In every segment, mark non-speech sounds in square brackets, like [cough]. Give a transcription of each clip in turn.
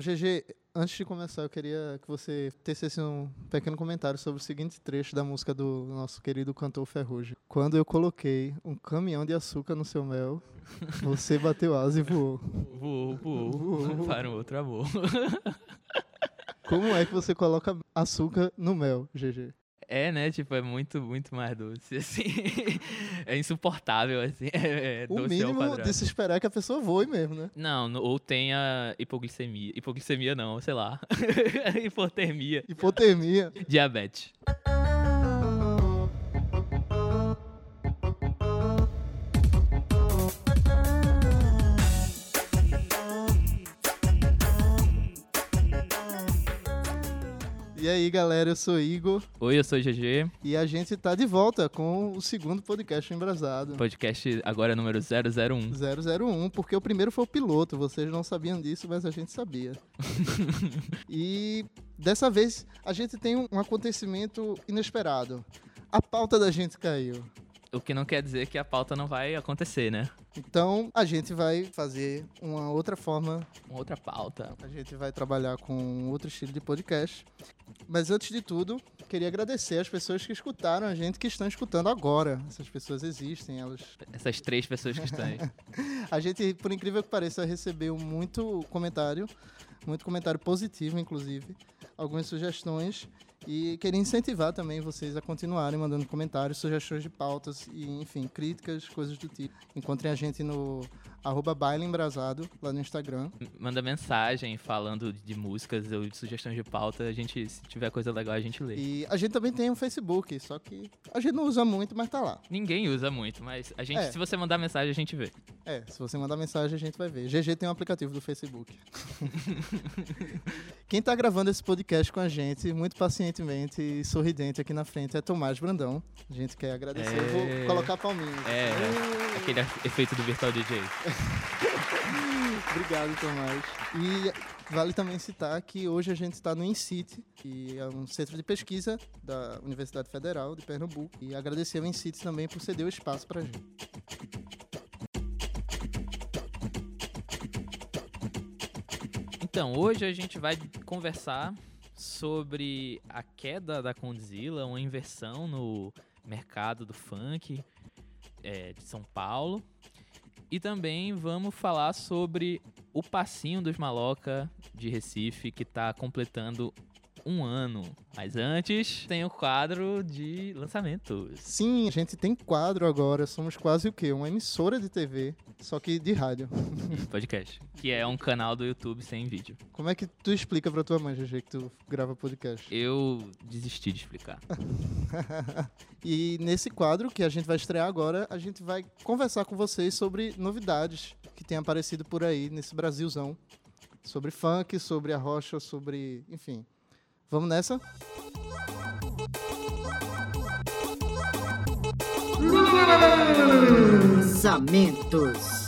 GG, antes de começar, eu queria que você tecesse um pequeno comentário sobre o seguinte trecho da música do nosso querido cantor Ferrugem. Quando eu coloquei um caminhão de açúcar no seu mel, você bateu asa e voou. Voou, voou, Voou. para um outro amor. Como é que você coloca açúcar no mel, GG? É, né? Tipo, é muito, muito mais doce, [laughs] assim. É insuportável, assim. É, é O doce ao mínimo quadrado. de se esperar é que a pessoa voe mesmo, né? Não, no- ou tenha hipoglicemia. Hipoglicemia não, sei lá. [laughs] Hipotermia. Hipotermia. Diabetes. E aí, galera, eu sou Igor Oi, eu sou o GG. e a gente tá de volta com o segundo podcast Embrasado. Podcast agora número 001. 001, porque o primeiro foi o piloto, vocês não sabiam disso, mas a gente sabia. [laughs] e dessa vez a gente tem um acontecimento inesperado. A pauta da gente caiu. O que não quer dizer que a pauta não vai acontecer, né? Então a gente vai fazer uma outra forma, Uma outra pauta. a gente vai trabalhar com outro estilo de podcast. Mas antes de tudo, queria agradecer as pessoas que escutaram a gente, que estão escutando agora. Essas pessoas existem, elas Essas três pessoas que estão aí. [laughs] A gente, por incrível que pareça, recebeu muito comentário, muito comentário positivo, inclusive, algumas sugestões. E queria incentivar também vocês a continuarem mandando comentários, sugestões de pautas e, enfim, críticas, coisas do tipo. Encontrem a gente no arroba Baile Embrasado, lá no Instagram. Manda mensagem falando de músicas ou de sugestões de pauta. A gente, se tiver coisa legal, a gente lê. E a gente também tem um Facebook, só que a gente não usa muito, mas tá lá. Ninguém usa muito, mas a gente, É. se você mandar mensagem, a gente vê. É, se você mandar mensagem, a gente vai ver. GG tem um aplicativo do Facebook. [laughs] Quem tá gravando esse podcast com a gente, muito pacientemente e sorridente aqui na frente, é Tomás Brandão. A gente quer agradecer. Eu É. Vou colocar palminhas. É, Uh, aquele efeito do Virtual DJ. [laughs] Obrigado, Tomás. E vale também citar que hoje a gente está no INCIT, que é um centro de pesquisa da Universidade Federal de Pernambuco. E agradecer ao INCIT também por ceder o espaço pra gente. Então, hoje a gente vai conversar sobre a queda da Condzilla, uma inversão no mercado do funk é, de São Paulo. E também vamos falar sobre o Passinho dos Maloca de Recife, que está completando um ano. Mas antes, tem o quadro de lançamentos. Sim, a gente tem quadro agora. Somos quase o quê? Uma emissora de TV, só que de rádio. podcast. Que é um canal do YouTube sem vídeo. Como é que tu explica pra tua mãe, GG, que tu grava podcast? Eu desisti de explicar. [laughs] e nesse quadro que a gente vai estrear agora, a gente vai conversar com vocês sobre novidades que têm aparecido por aí nesse Brasilzão. Sobre funk, sobre a rocha, sobre. Enfim. Vamos nessa? Lançamentos.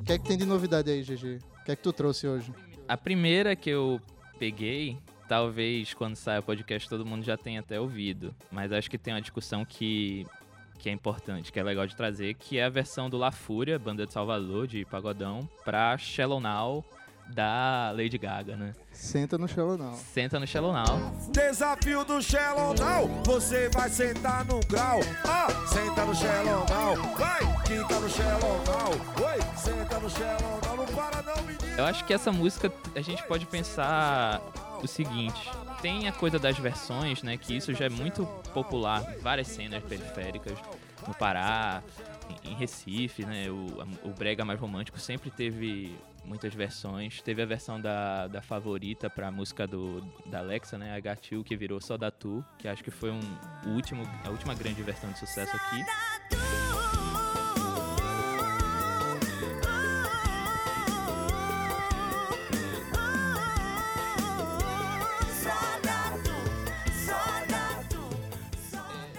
O que é que tem de novidade aí, GG? O que é que tu trouxe hoje? A primeira que eu peguei, talvez quando saia o podcast todo mundo já tenha até ouvido, mas acho que tem uma discussão que, que é importante, que é legal de trazer, que é a versão do La Fúria, banda de Salvador, de Pagodão, pra Shallow Now da Lady Gaga, né? Senta no chão não. Senta no Shallow Now. Desafio do Shallow Now, você vai sentar no grau. Ah, senta no Shallow Now, vai, quica no Shallow Now. Oi, senta no Shallow Now, não para não, menino. Eu acho que essa música a gente pode pensar o seguinte. Tem a coisa das versões, né? Que isso já é muito popular em várias cenas periféricas. No Pará, em- Recife, né? O, o brega mais romântico sempre teve muitas versões. Teve a versão da, da favorita pra música do, da Alexa, né? A Gatil, que virou Só da Tu, que acho que foi um, o último, a última grande versão de sucesso aqui.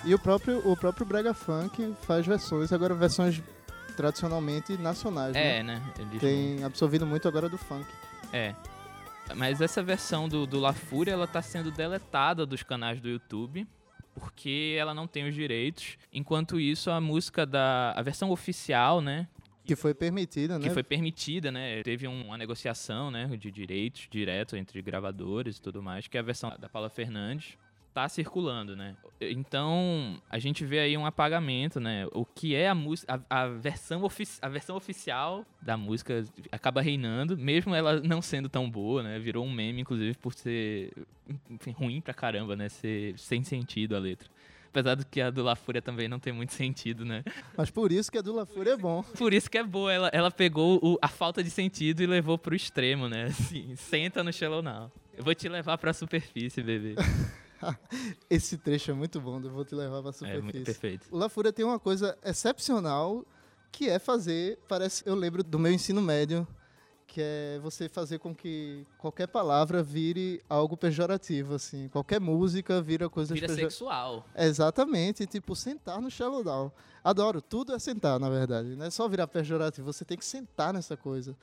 E o próprio, o próprio Brega Funk faz versões, agora versões tradicionalmente nacionais, É, né? né? Eles Tem absorvido muito agora do funk. É. Mas essa versão do, do La Fúria, ela tá sendo deletada dos canais do YouTube. Porque ela não tem os direitos. Enquanto isso, a música da. A versão oficial, né? Que foi permitida, né? que foi permitida, né? Teve um- uma negociação, né, de direitos direto entre gravadores e tudo mais, que é a versão da Paula Fernandes tá circulando, né? Então, a gente vê aí um apagamento, né? O que é a música, a, a versão a versão oficial da música acaba reinando, mesmo ela não sendo tão boa, né? Virou um meme inclusive por ser enfim, ruim pra caramba, né? Ser sem sentido a letra. Apesar do que a do La Fúria também não tem muito sentido, né? Mas por isso que a do La Fúria é bom. Por isso que é boa. Ela, ela pegou o- a falta de sentido e levou pro extremo, né? Assim, senta no Shallow Now. Eu vou te levar pra superfície, bebê. [laughs] [laughs] Esse trecho é muito bom, eu vou te levar pra É superfície. muito perfeito. O La Fúria tem uma coisa excepcional que é fazer, parece, eu lembro do meu ensino médio, que é você fazer com que qualquer palavra vire algo pejorativo, assim. Qualquer música vira coisa Vira sexual. Exatamente, tipo, sentar no shallow down. Adoro, tudo é sentar, na verdade. Não é só virar pejorativo, você tem que sentar nessa coisa.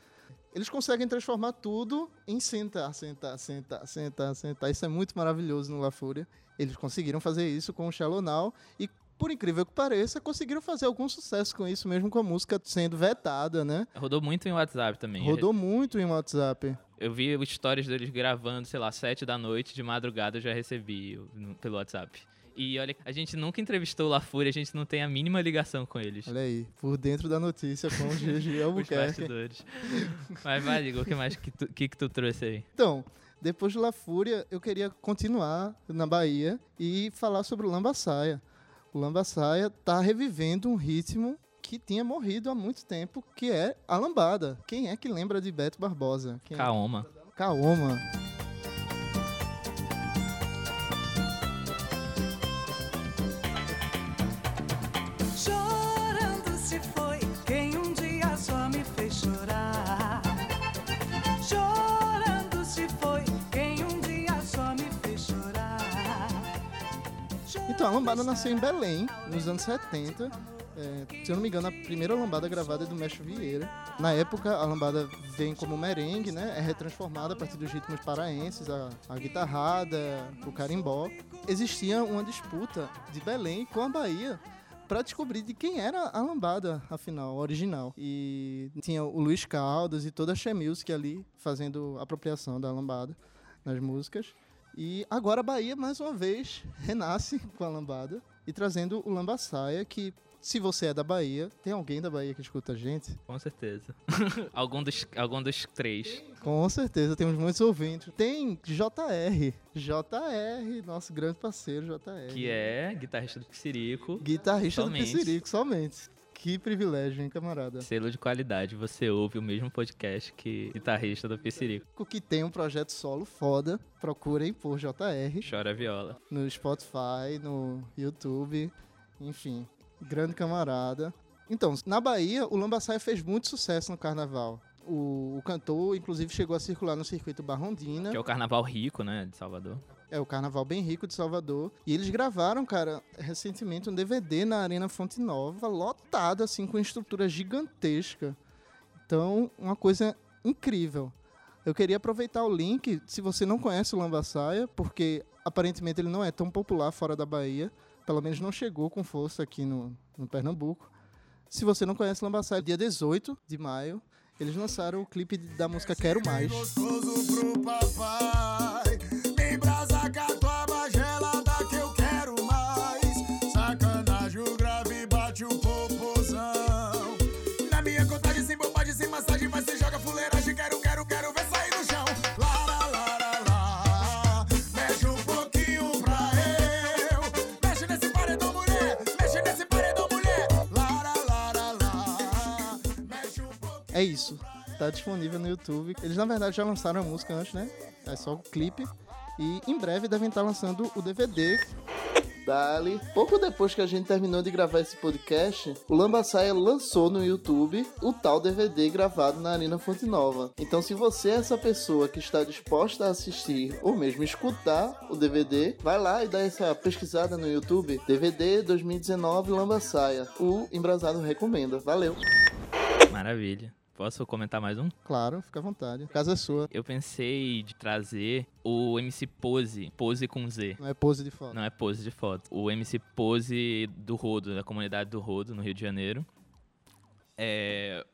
Eles conseguem transformar tudo em sentar, sentar, sentar, sentar, sentar. Isso é muito maravilhoso no La Fúria. Eles conseguiram fazer isso com o Shallow Now e, por incrível que pareça, conseguiram fazer algum sucesso com isso, mesmo com a música sendo vetada, né? Rodou muito em WhatsApp também. Rodou muito em WhatsApp. Eu vi stories deles gravando, sei lá, sete da noite, de madrugada eu já recebi pelo WhatsApp. E olha, a gente nunca entrevistou o La Fúria, a gente não tem a mínima ligação com eles. Olha aí, por dentro da notícia com o [laughs] Os Albuquerque. bastidores. Mas vai, Igor, o que mais que tu, que que tu trouxe aí? Então, depois de La Fúria, eu queria continuar na Bahia e falar sobre o Lambaçaia. O Lambaçaia tá revivendo um ritmo que tinha morrido há muito tempo, que é a lambada. Quem é que lembra de Beto Barbosa? Quem é? Kaoma. Então, a lambada nasceu em Belém, nos anos 70. É, se eu não me engano, a primeira lambada gravada é do Mestre Vieira. Na época, a lambada vem como merengue, né? É retransformada a partir dos ritmos paraenses, a, a guitarrada, o carimbó. Existia uma disputa de Belém com a Bahia para descobrir de quem era a lambada, afinal, original. E tinha o Luiz Caldas e toda a She ali fazendo apropriação da lambada nas músicas. E agora a Bahia, mais uma vez, [laughs] renasce com a lambada e trazendo o lambaçaia, que se você é da Bahia, tem alguém da Bahia que escuta a gente? Com certeza. [laughs] algum, dos, algum dos três. Com certeza, temos muitos ouvintes. Tem JR, JR, nosso grande parceiro JR. Que é guitarrista do Psirico. Guitarrista Somente. do Pissirico, somente. Que privilégio, hein, camarada? Selo de qualidade. Você ouve o mesmo podcast que guitarrista do Psirico. O que tem um projeto solo foda, procurem por JR Chora viola. no Spotify, no YouTube, enfim, grande camarada. Então, na Bahia, o Lambaçaia fez muito sucesso no carnaval. O, o cantor, inclusive, chegou a circular no circuito Barrondina. Que é o carnaval rico, né? De Salvador. É o carnaval bem rico de Salvador. E eles gravaram, cara, recentemente um DVD na Arena Fonte Nova, lotado, assim, com estrutura gigantesca. Então, uma coisa incrível. Eu queria aproveitar o link, se você não conhece o Lambaçaia, porque aparentemente ele não é tão popular fora da Bahia, pelo menos não chegou com força aqui no, no Pernambuco. Se você não conhece o Lambaçaia, dia 18 de maio, eles lançaram o clipe da música Quero Mais. Gostoso pro papai. É isso. Tá disponível no YouTube. Eles, na verdade, já lançaram a música antes, né? É só o clipe. E em breve devem estar lançando o DVD. Dali. Pouco depois que a gente terminou de gravar esse podcast, o Lambaçaia lançou no YouTube o tal DVD gravado na Arena Fonte Nova. Então, se você é essa pessoa que está disposta a assistir ou mesmo escutar o DVD, vai lá e dá essa pesquisada no YouTube. DVD 2019 Lambaçaia. O Embrasado recomenda. Valeu. Maravilha. Posso comentar mais um? Claro, fica à vontade. A casa é sua. Eu pensei de trazer o MC Pose, Pose com Z. Não é pose de foto. Não é pose de foto. O MC Pose do Rodo, da comunidade do Rodo, no Rio de Janeiro. É,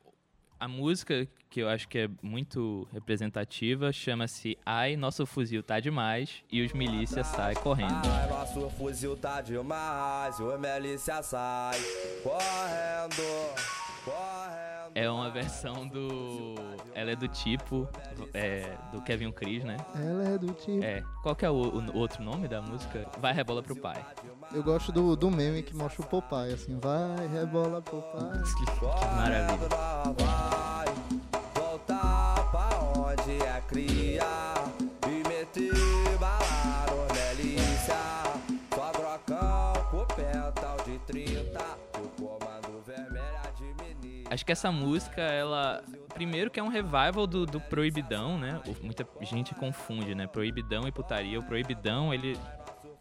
A música, que eu acho que é muito representativa, chama-se Ai, Nosso Fuzil Tá Demais e os milícias saem correndo. Ai, nosso fuzil tá demais, o milícia sai correndo, correndo. É uma versão do. Ela é do tipo. é, do Kevin Cris, né? Ela é do tipo. É. Qual que é o, o outro nome da música? Vai rebola pro pai. Eu gosto do, do meme que mostra o Popeye, assim, vai, rebola Popeye. Que, que maravilha. Acho que essa música, ela. Primeiro que é um revival do, do Proibidão, né? Muita gente confunde, né? Proibidão e putaria. O Proibidão, ele.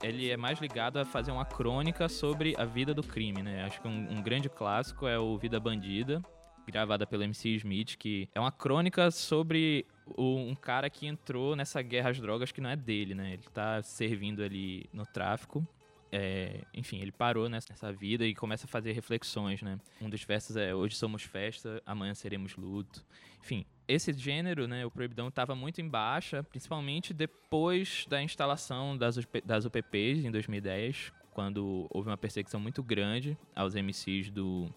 Ele é mais ligado a fazer uma crônica sobre a vida do crime, né? Acho que um, um grande clássico é o Vida Bandida, gravada pelo MC Smith, que é uma crônica sobre o- um cara que entrou nessa guerra às drogas que não é dele, né? Ele tá servindo ali no tráfico. É, enfim, ele parou nessa, vida e começa a fazer reflexões, né? Um dos versos é Hoje somos festa, amanhã seremos luto. Enfim, esse gênero, né, o Proibidão, estava muito em baixa, principalmente depois da instalação das, das UPPs em 2010, quando houve uma perseguição muito grande aos MCs do,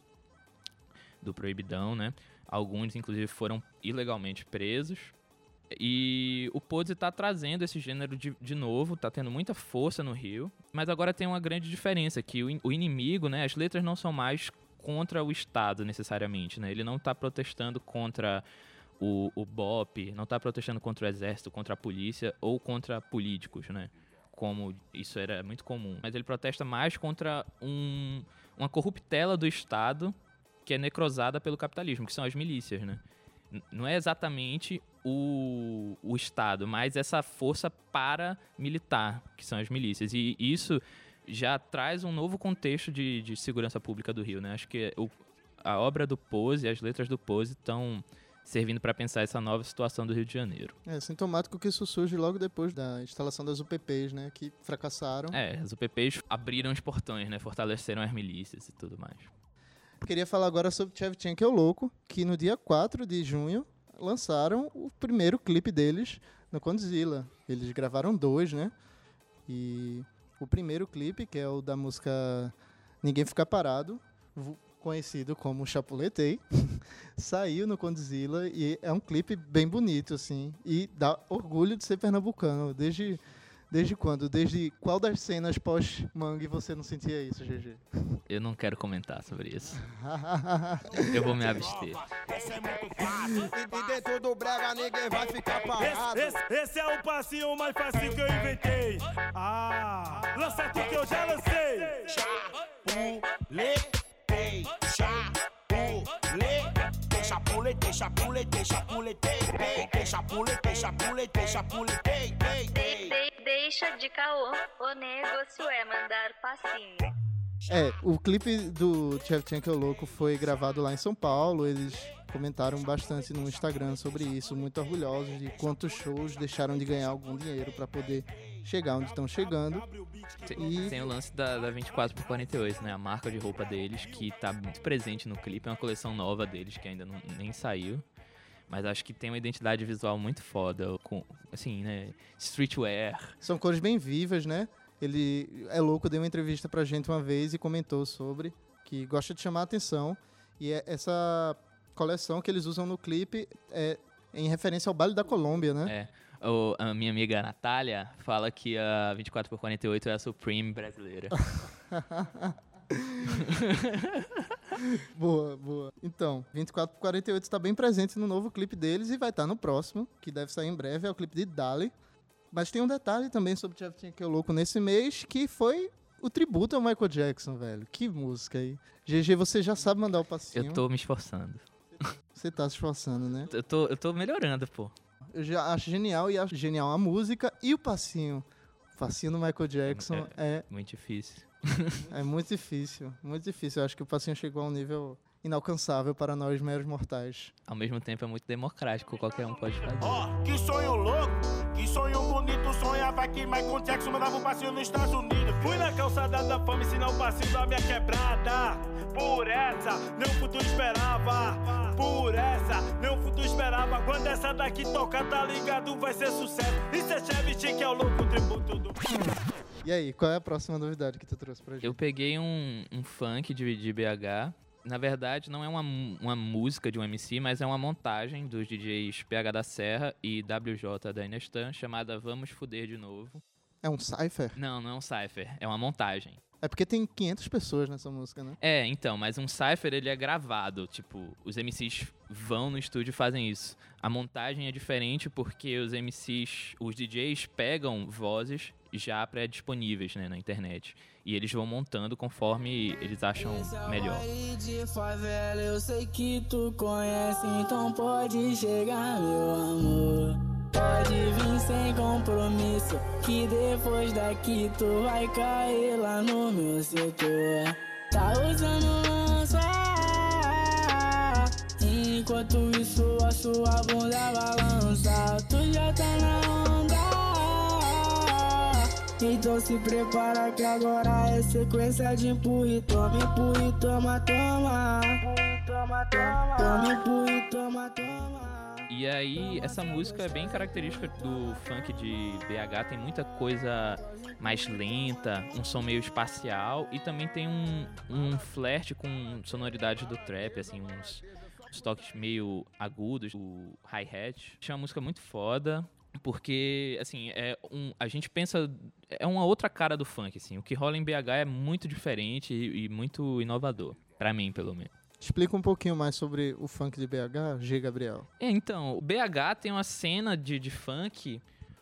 do Proibidão, né? Alguns, inclusive, foram ilegalmente presos. E o Pose tá trazendo esse gênero de, de novo, tá tendo muita força no Rio. Mas agora tem uma grande diferença, que o, o inimigo, né? As letras não são mais contra o Estado, necessariamente, né? Ele não tá protestando contra o, o BOP, não tá protestando contra o exército, contra a polícia ou contra políticos, né? Como isso era muito comum. Mas ele protesta mais contra um, uma corruptela do Estado que é necrosada pelo capitalismo, que são as milícias, né? Não é exatamente o, o Estado, mas essa força paramilitar, que são as milícias. E isso já traz um novo contexto de, de segurança pública do Rio, né? Acho que o- a obra do Pose, as letras do Pose estão servindo para pensar essa nova situação do Rio de Janeiro. É sintomático que isso surge logo depois da instalação das UPPs, né? Que fracassaram. É, as UPPs abriram os portões, né? Fortaleceram as milícias e tudo mais. Queria falar agora sobre Chevchenko é o Louco, que no dia 4 de junho lançaram o primeiro clipe deles no Condzilla. Eles gravaram dois, né? E o primeiro clipe, que é o da música Ninguém Fica Parado, conhecido como Chapuletei, [laughs] saiu no Condzilla e é um clipe bem bonito, assim, e dá orgulho de ser pernambucano. Desde, desde quando? Desde qual das cenas pós-mangue você não sentia isso, GG? Eu não quero comentar sobre isso. [laughs] Eu vou me abster. E, e dentro do brega ninguém vai ficar parado. Esse, esse, esse é o passinho mais fácil que eu inventei. Ah, lança tudo que eu já lancei. Chapuletei, chapuletei, chapuletei, chapuletei, chapuletei, tei, chapuletei, chapuletei, chapuletei, tei, tei. De- deixa de caô, o negócio é mandar passinho. É, o clipe do Chevchenko é o Louco foi gravado lá em São Paulo. Eles comentaram bastante no Instagram sobre isso, muito orgulhosos de quantos shows deixaram de ganhar algum dinheiro para poder chegar onde estão chegando. Tem, tem o lance da, da 24 por 48, né? A marca de roupa deles, que tá muito presente no clipe. É uma coleção nova deles, que ainda não, nem saiu. Mas acho que tem uma identidade visual muito foda. Com, assim, né? Streetwear. São cores bem vivas, né? Ele é louco, deu uma entrevista pra gente uma vez e comentou sobre que gosta de chamar a atenção. E é essa coleção que eles usam no clipe é em referência ao baile da Colômbia, né? É. O, a minha amiga Natália fala que a 24 por 48 é a Supreme brasileira. [laughs] Boa, boa. Então, 24 por 48 está bem presente no novo clipe deles e vai estar no próximo, que deve sair em breve, é o clipe de Dali. Mas tem um detalhe também sobre Chevchenko é o Louco nesse mês, que foi o tributo ao Michael Jackson, velho. Que música aí. GG, você já sabe mandar o passinho. Eu tô me esforçando. Você tá se esforçando, né? Eu tô, eu tô melhorando, pô. Eu já acho genial e acho genial a música e o passinho. O passinho do Michael Jackson é, Muito difícil. é muito difícil, muito difícil. Eu acho que o passinho chegou a um nível inalcançável para nós meros mortais. Ao mesmo tempo é muito democrático, qualquer um pode fazer. Ó, que sonho louco, que sonho bonito, sonhava que Michael Jackson mandava um passinho nos Estados Unidos. Fui na calçada da fama ensinar o passinho da minha quebrada. Por essa, nem o futuro esperava. Por essa, nem o futuro esperava. Quando essa daqui tocar, tá ligado, vai ser sucesso. Isso é Chevy Chique, é o louco tributo do. E aí, qual é a próxima novidade que tu trouxe pra gente? Eu peguei um, um funk de, de BH. Na verdade, não é uma, uma música de um MC, mas é uma montagem dos DJs PH da Serra e WJ da Inestan, chamada Vamos Fuder de Novo. É um cypher? Não, não é um cypher, é uma montagem. É porque tem 500 pessoas nessa música, né? É, então, mas um cypher ele é gravado, tipo, os MCs vão no estúdio e fazem isso. A montagem é diferente porque os MCs, os DJs pegam vozes já pré-disponíveis, né, na internet. E eles vão montando conforme eles acham melhor. De favela eu sei que tu conhece, então pode chegar, meu amor. Pode vir sem compromisso, que depois daqui tu vai cair lá no meu setor. Tá usando lança, enquanto isso a sua bunda balança. Tu já tá na onda. Então se prepara que agora é sequência de empurre, toma, empurre, toma, toma. Toma, toma, toma, empurre, toma, toma. E aí, essa música é bem característica do funk de BH, tem muita coisa mais lenta, um som meio espacial e também tem um, um flerte com sonoridade do trap, assim, uns, uns toques meio agudos, o hi-hat. Achei uma música muito foda, porque, assim, é um, a gente pensa. É uma outra cara do funk, assim. O que rola em BH é muito diferente e, e muito inovador. Pra mim, pelo menos. Explica um pouquinho mais sobre o funk de BH, G. Gabriel. É, então, o BH tem uma cena de, de funk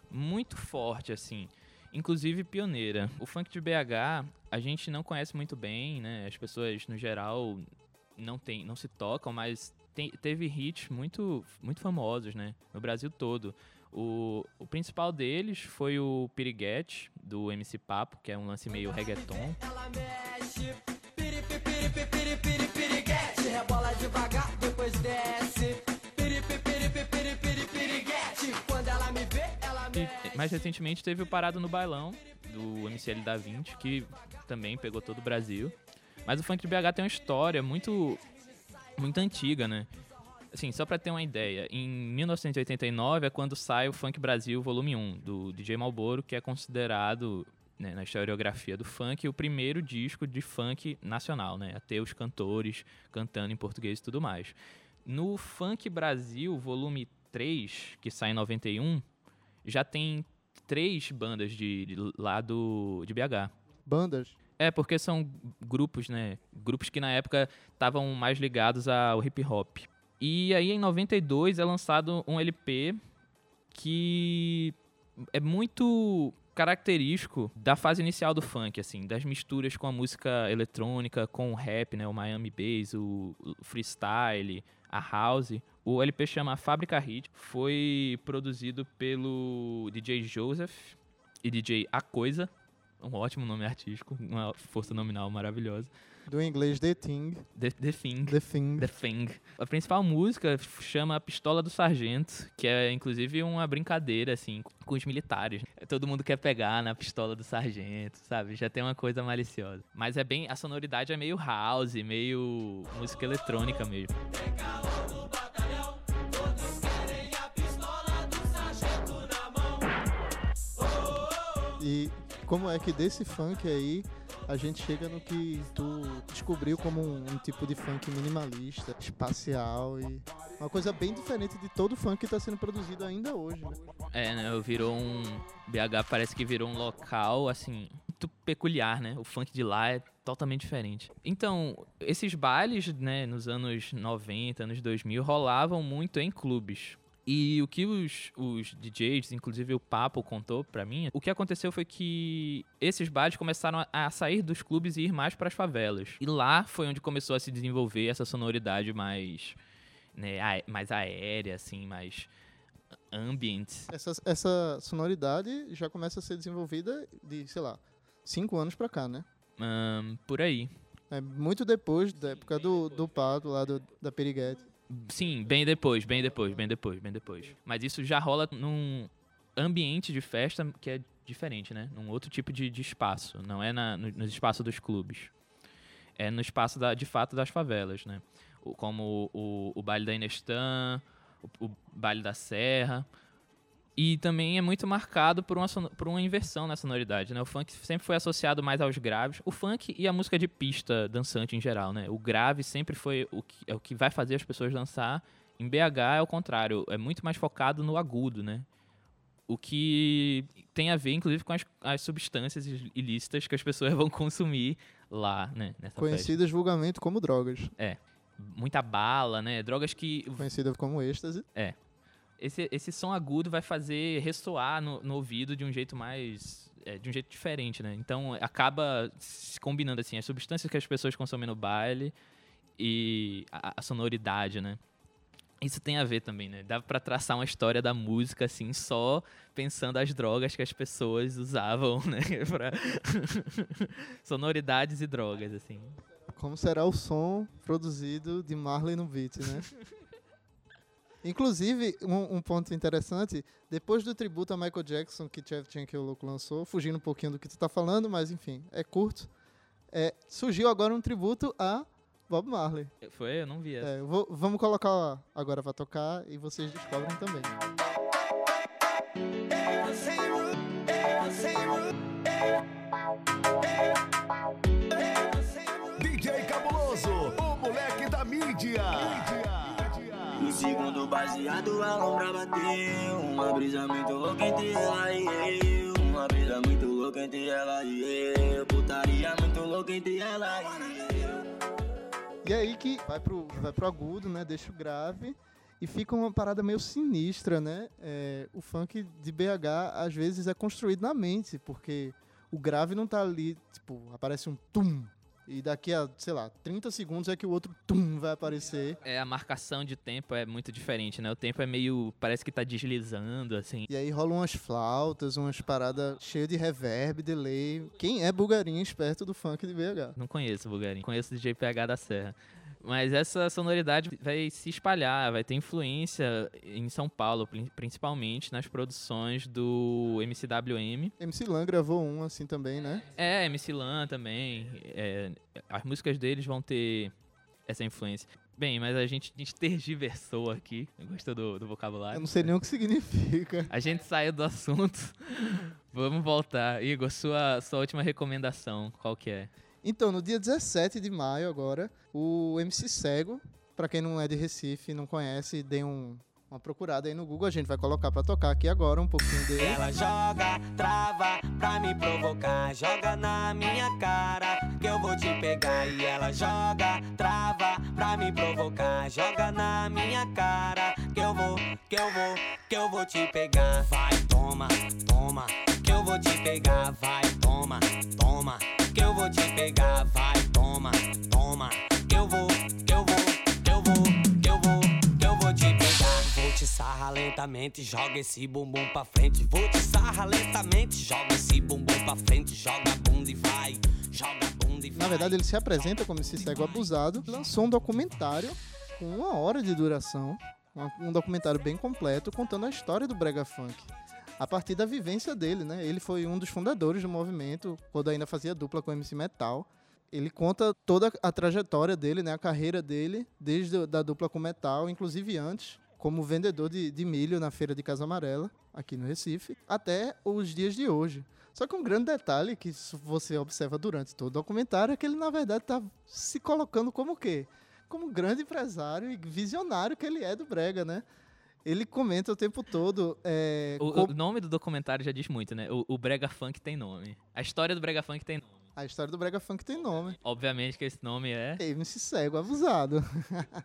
muito forte, assim. Inclusive pioneira. O funk de BH, a gente não conhece muito bem, né? As pessoas, no geral, não, tem, não se tocam, mas tem- teve hits muito, muito famosos, né? No Brasil todo. O, o principal deles foi o Piriguete, do MC Papo, que é um lance meio reggaeton. Ela mexe, mais recentemente teve o Parado no Bailão, do MCL da 20, que também pegou todo o Brasil. Mas o funk de BH tem uma história muito, muito antiga, né? Assim, só pra ter uma ideia, em 1989 é quando sai o Funk Brasil Volume 1, do DJ Malboro, que é considerado, né, na historiografia do funk, o primeiro disco de funk nacional, né? A ter os cantores cantando em português e tudo mais. No Funk Brasil Volume 3, que sai em 91, já tem três bandas de, de lá do, de BH. Bandas? É, porque são grupos, né? Grupos que na época estavam mais ligados ao hip hop. E aí em 92 é lançado um LP que é muito característico da fase inicial do funk, assim, das misturas com a música eletrônica, com o rap, né, o Miami Bass, o o freestyle, a house. O LP chama Fábrica Hit, foi produzido pelo DJ Joseph e DJ A Coisa, um ótimo nome artístico, uma força nominal maravilhosa. Do inglês The Thing. The, The Thing. The Thing. The Thing. A principal música chama Pistola do Sargento, que é inclusive uma brincadeira, assim, com os militares. Todo mundo quer pegar na pistola do sargento, sabe? Já tem uma coisa maliciosa. Mas é bem. A sonoridade é meio house, meio música eletrônica mesmo. E como é que desse funk aí a gente chega no que tu descobriu como um, um tipo de funk minimalista, espacial e uma coisa bem diferente de todo funk que está sendo produzido ainda hoje, né? É, né? Virou um. BH parece que virou um local, assim, muito peculiar, né? O funk de lá é totalmente diferente. Então, esses bailes, né, nos anos 90, anos 2000, rolavam muito em clubes. E o que os, os DJs, inclusive o Papo contou pra mim, o que aconteceu foi que esses bailes começaram a, a sair dos clubes e ir mais pras favelas. E lá foi onde começou a se desenvolver essa sonoridade mais, né, aé- mais aérea, assim, mais ambient. Essa, essa sonoridade já começa a ser desenvolvida de, sei lá, cinco anos pra cá, né? Ahn, por aí. É muito depois da época do, do Pato lá, do, da Periguete. Sim, bem depois, bem depois, bem depois, bem depois. Mas isso já rola num ambiente de festa que é diferente, né? Num outro tipo de, de espaço, não é na, no, nos espaços dos clubes. é no espaço da, de fato das favelas, né? O- como o, o baile da Inestan, o, o baile da Serra. E também é muito marcado por uma, por uma inversão na sonoridade, né? O funk sempre foi associado mais aos graves. O funk e a música de pista dançante em geral, né? O grave sempre foi o que, é o que vai fazer as pessoas dançar. Em BH é o contrário, é muito mais focado no agudo, né? O que tem a ver, inclusive, com as, as substâncias ilícitas que as pessoas [laughs] vão consumir lá, né? Conhecidas vulgarmente como drogas. É. Muita bala, né? Drogas que Conhecida como êxtase. é. Esse, esse som agudo vai fazer ressoar no, no ouvido de um jeito mais. é, de um jeito diferente, né? Então acaba se combinando assim as substâncias que as pessoas consomem no baile e a, a sonoridade, né? Isso tem a ver também, né? Dá pra traçar uma história da música, assim, só pensando as drogas que as pessoas usavam, [laughs] né? pra... [laughs] Sonoridades e drogas, assim. Como será o som produzido de Marley no beat, né? [laughs] Inclusive, um, um ponto interessante, depois do tributo a Michael Jackson que Chevchenko Louco lançou, fugindo um pouquinho do que tu tá falando, mas enfim, é curto, é, surgiu agora um tributo a Bob Marley. Foi? Eu não vi essa. É, vou- vamos colocar agora pra tocar e vocês descobrem também. Segundo baseado, a lombra bateu. Uma brisa muito louca entre ela e eu. Uma brisa muito louca entre ela e eu. Putaria muito louca entre ela e eu. E aí que vai pro, vai pro agudo, né? Deixa o grave. E fica uma parada meio sinistra, né? É, o funk de BH, às vezes, é construído na mente, porque o grave não tá ali, tipo, aparece um tum. E daqui a, sei lá, 30 segundos é que o outro tum vai aparecer. É, a marcação de tempo é muito diferente, né? O tempo é meio. parece que tá deslizando, assim. E aí rolam umas flautas, umas paradas cheias de reverb, delay. Quem é bugarinho esperto do funk de BH? Não conheço o Bulgarinho, conheço o DJ PH da Serra. Mas essa sonoridade vai se espalhar, vai ter influência em São Paulo, prin- principalmente nas produções do MCWM. MC Lan gravou um assim também, né? É, MC Lan também. é, as músicas deles vão ter essa influência. Bem, mas a gente, a gente tergiversou aqui. Gostou do, do vocabulário? Eu não sei nem o que significa. A gente saiu do assunto. [laughs] Vamos voltar. Igor, sua, sua última recomendação, qual que é? Então, no dia 17 de maio agora, o MC Cego, pra quem não é de Recife não conhece, dê um- uma procurada aí no Google, a gente vai colocar pra tocar aqui agora um pouquinho dele. Ela joga, trava pra me provocar. Joga na minha cara que eu vou te pegar. E ela joga, trava pra me provocar. Joga na minha cara que eu vou, que eu vou, que eu vou te pegar. Vai, toma, toma, que eu vou te pegar. Vai, toma, toma, vou te pegar. Vai, toma, toma, eu vou, eu vou, eu vou, eu vou, eu vou te pegar. Vou te sarrar lentamente, joga esse bumbum pra frente. Vou te sarrar lentamente, joga esse bumbum pra frente. Joga a bunda e vai, joga a bunda e vai. Na verdade, ele se apresenta como esse cego abusado, lançou um documentário com uma hora de duração, um documentário bem completo, contando a história do Brega Funk. A partir da vivência dele, né? Ele foi um dos fundadores do movimento, quando ainda fazia dupla com o MC Metal. Ele conta toda a trajetória dele, né? A carreira dele, desde da dupla com Metal, inclusive antes, como vendedor de, de milho na feira de Casa Amarela, aqui no Recife, até os dias de hoje. Só que um grande detalhe que você observa durante todo o documentário é que ele, na verdade, está se colocando como o quê? Como um grande empresário e visionário que ele é do Brega, né? Ele comenta o tempo todo. é, O, como- o nome do documentário já diz muito, né? O, o Brega Funk tem nome. A história do Brega Funk tem nome. A história do Brega Funk tem nome. Obviamente que esse nome é. MC Cego, abusado.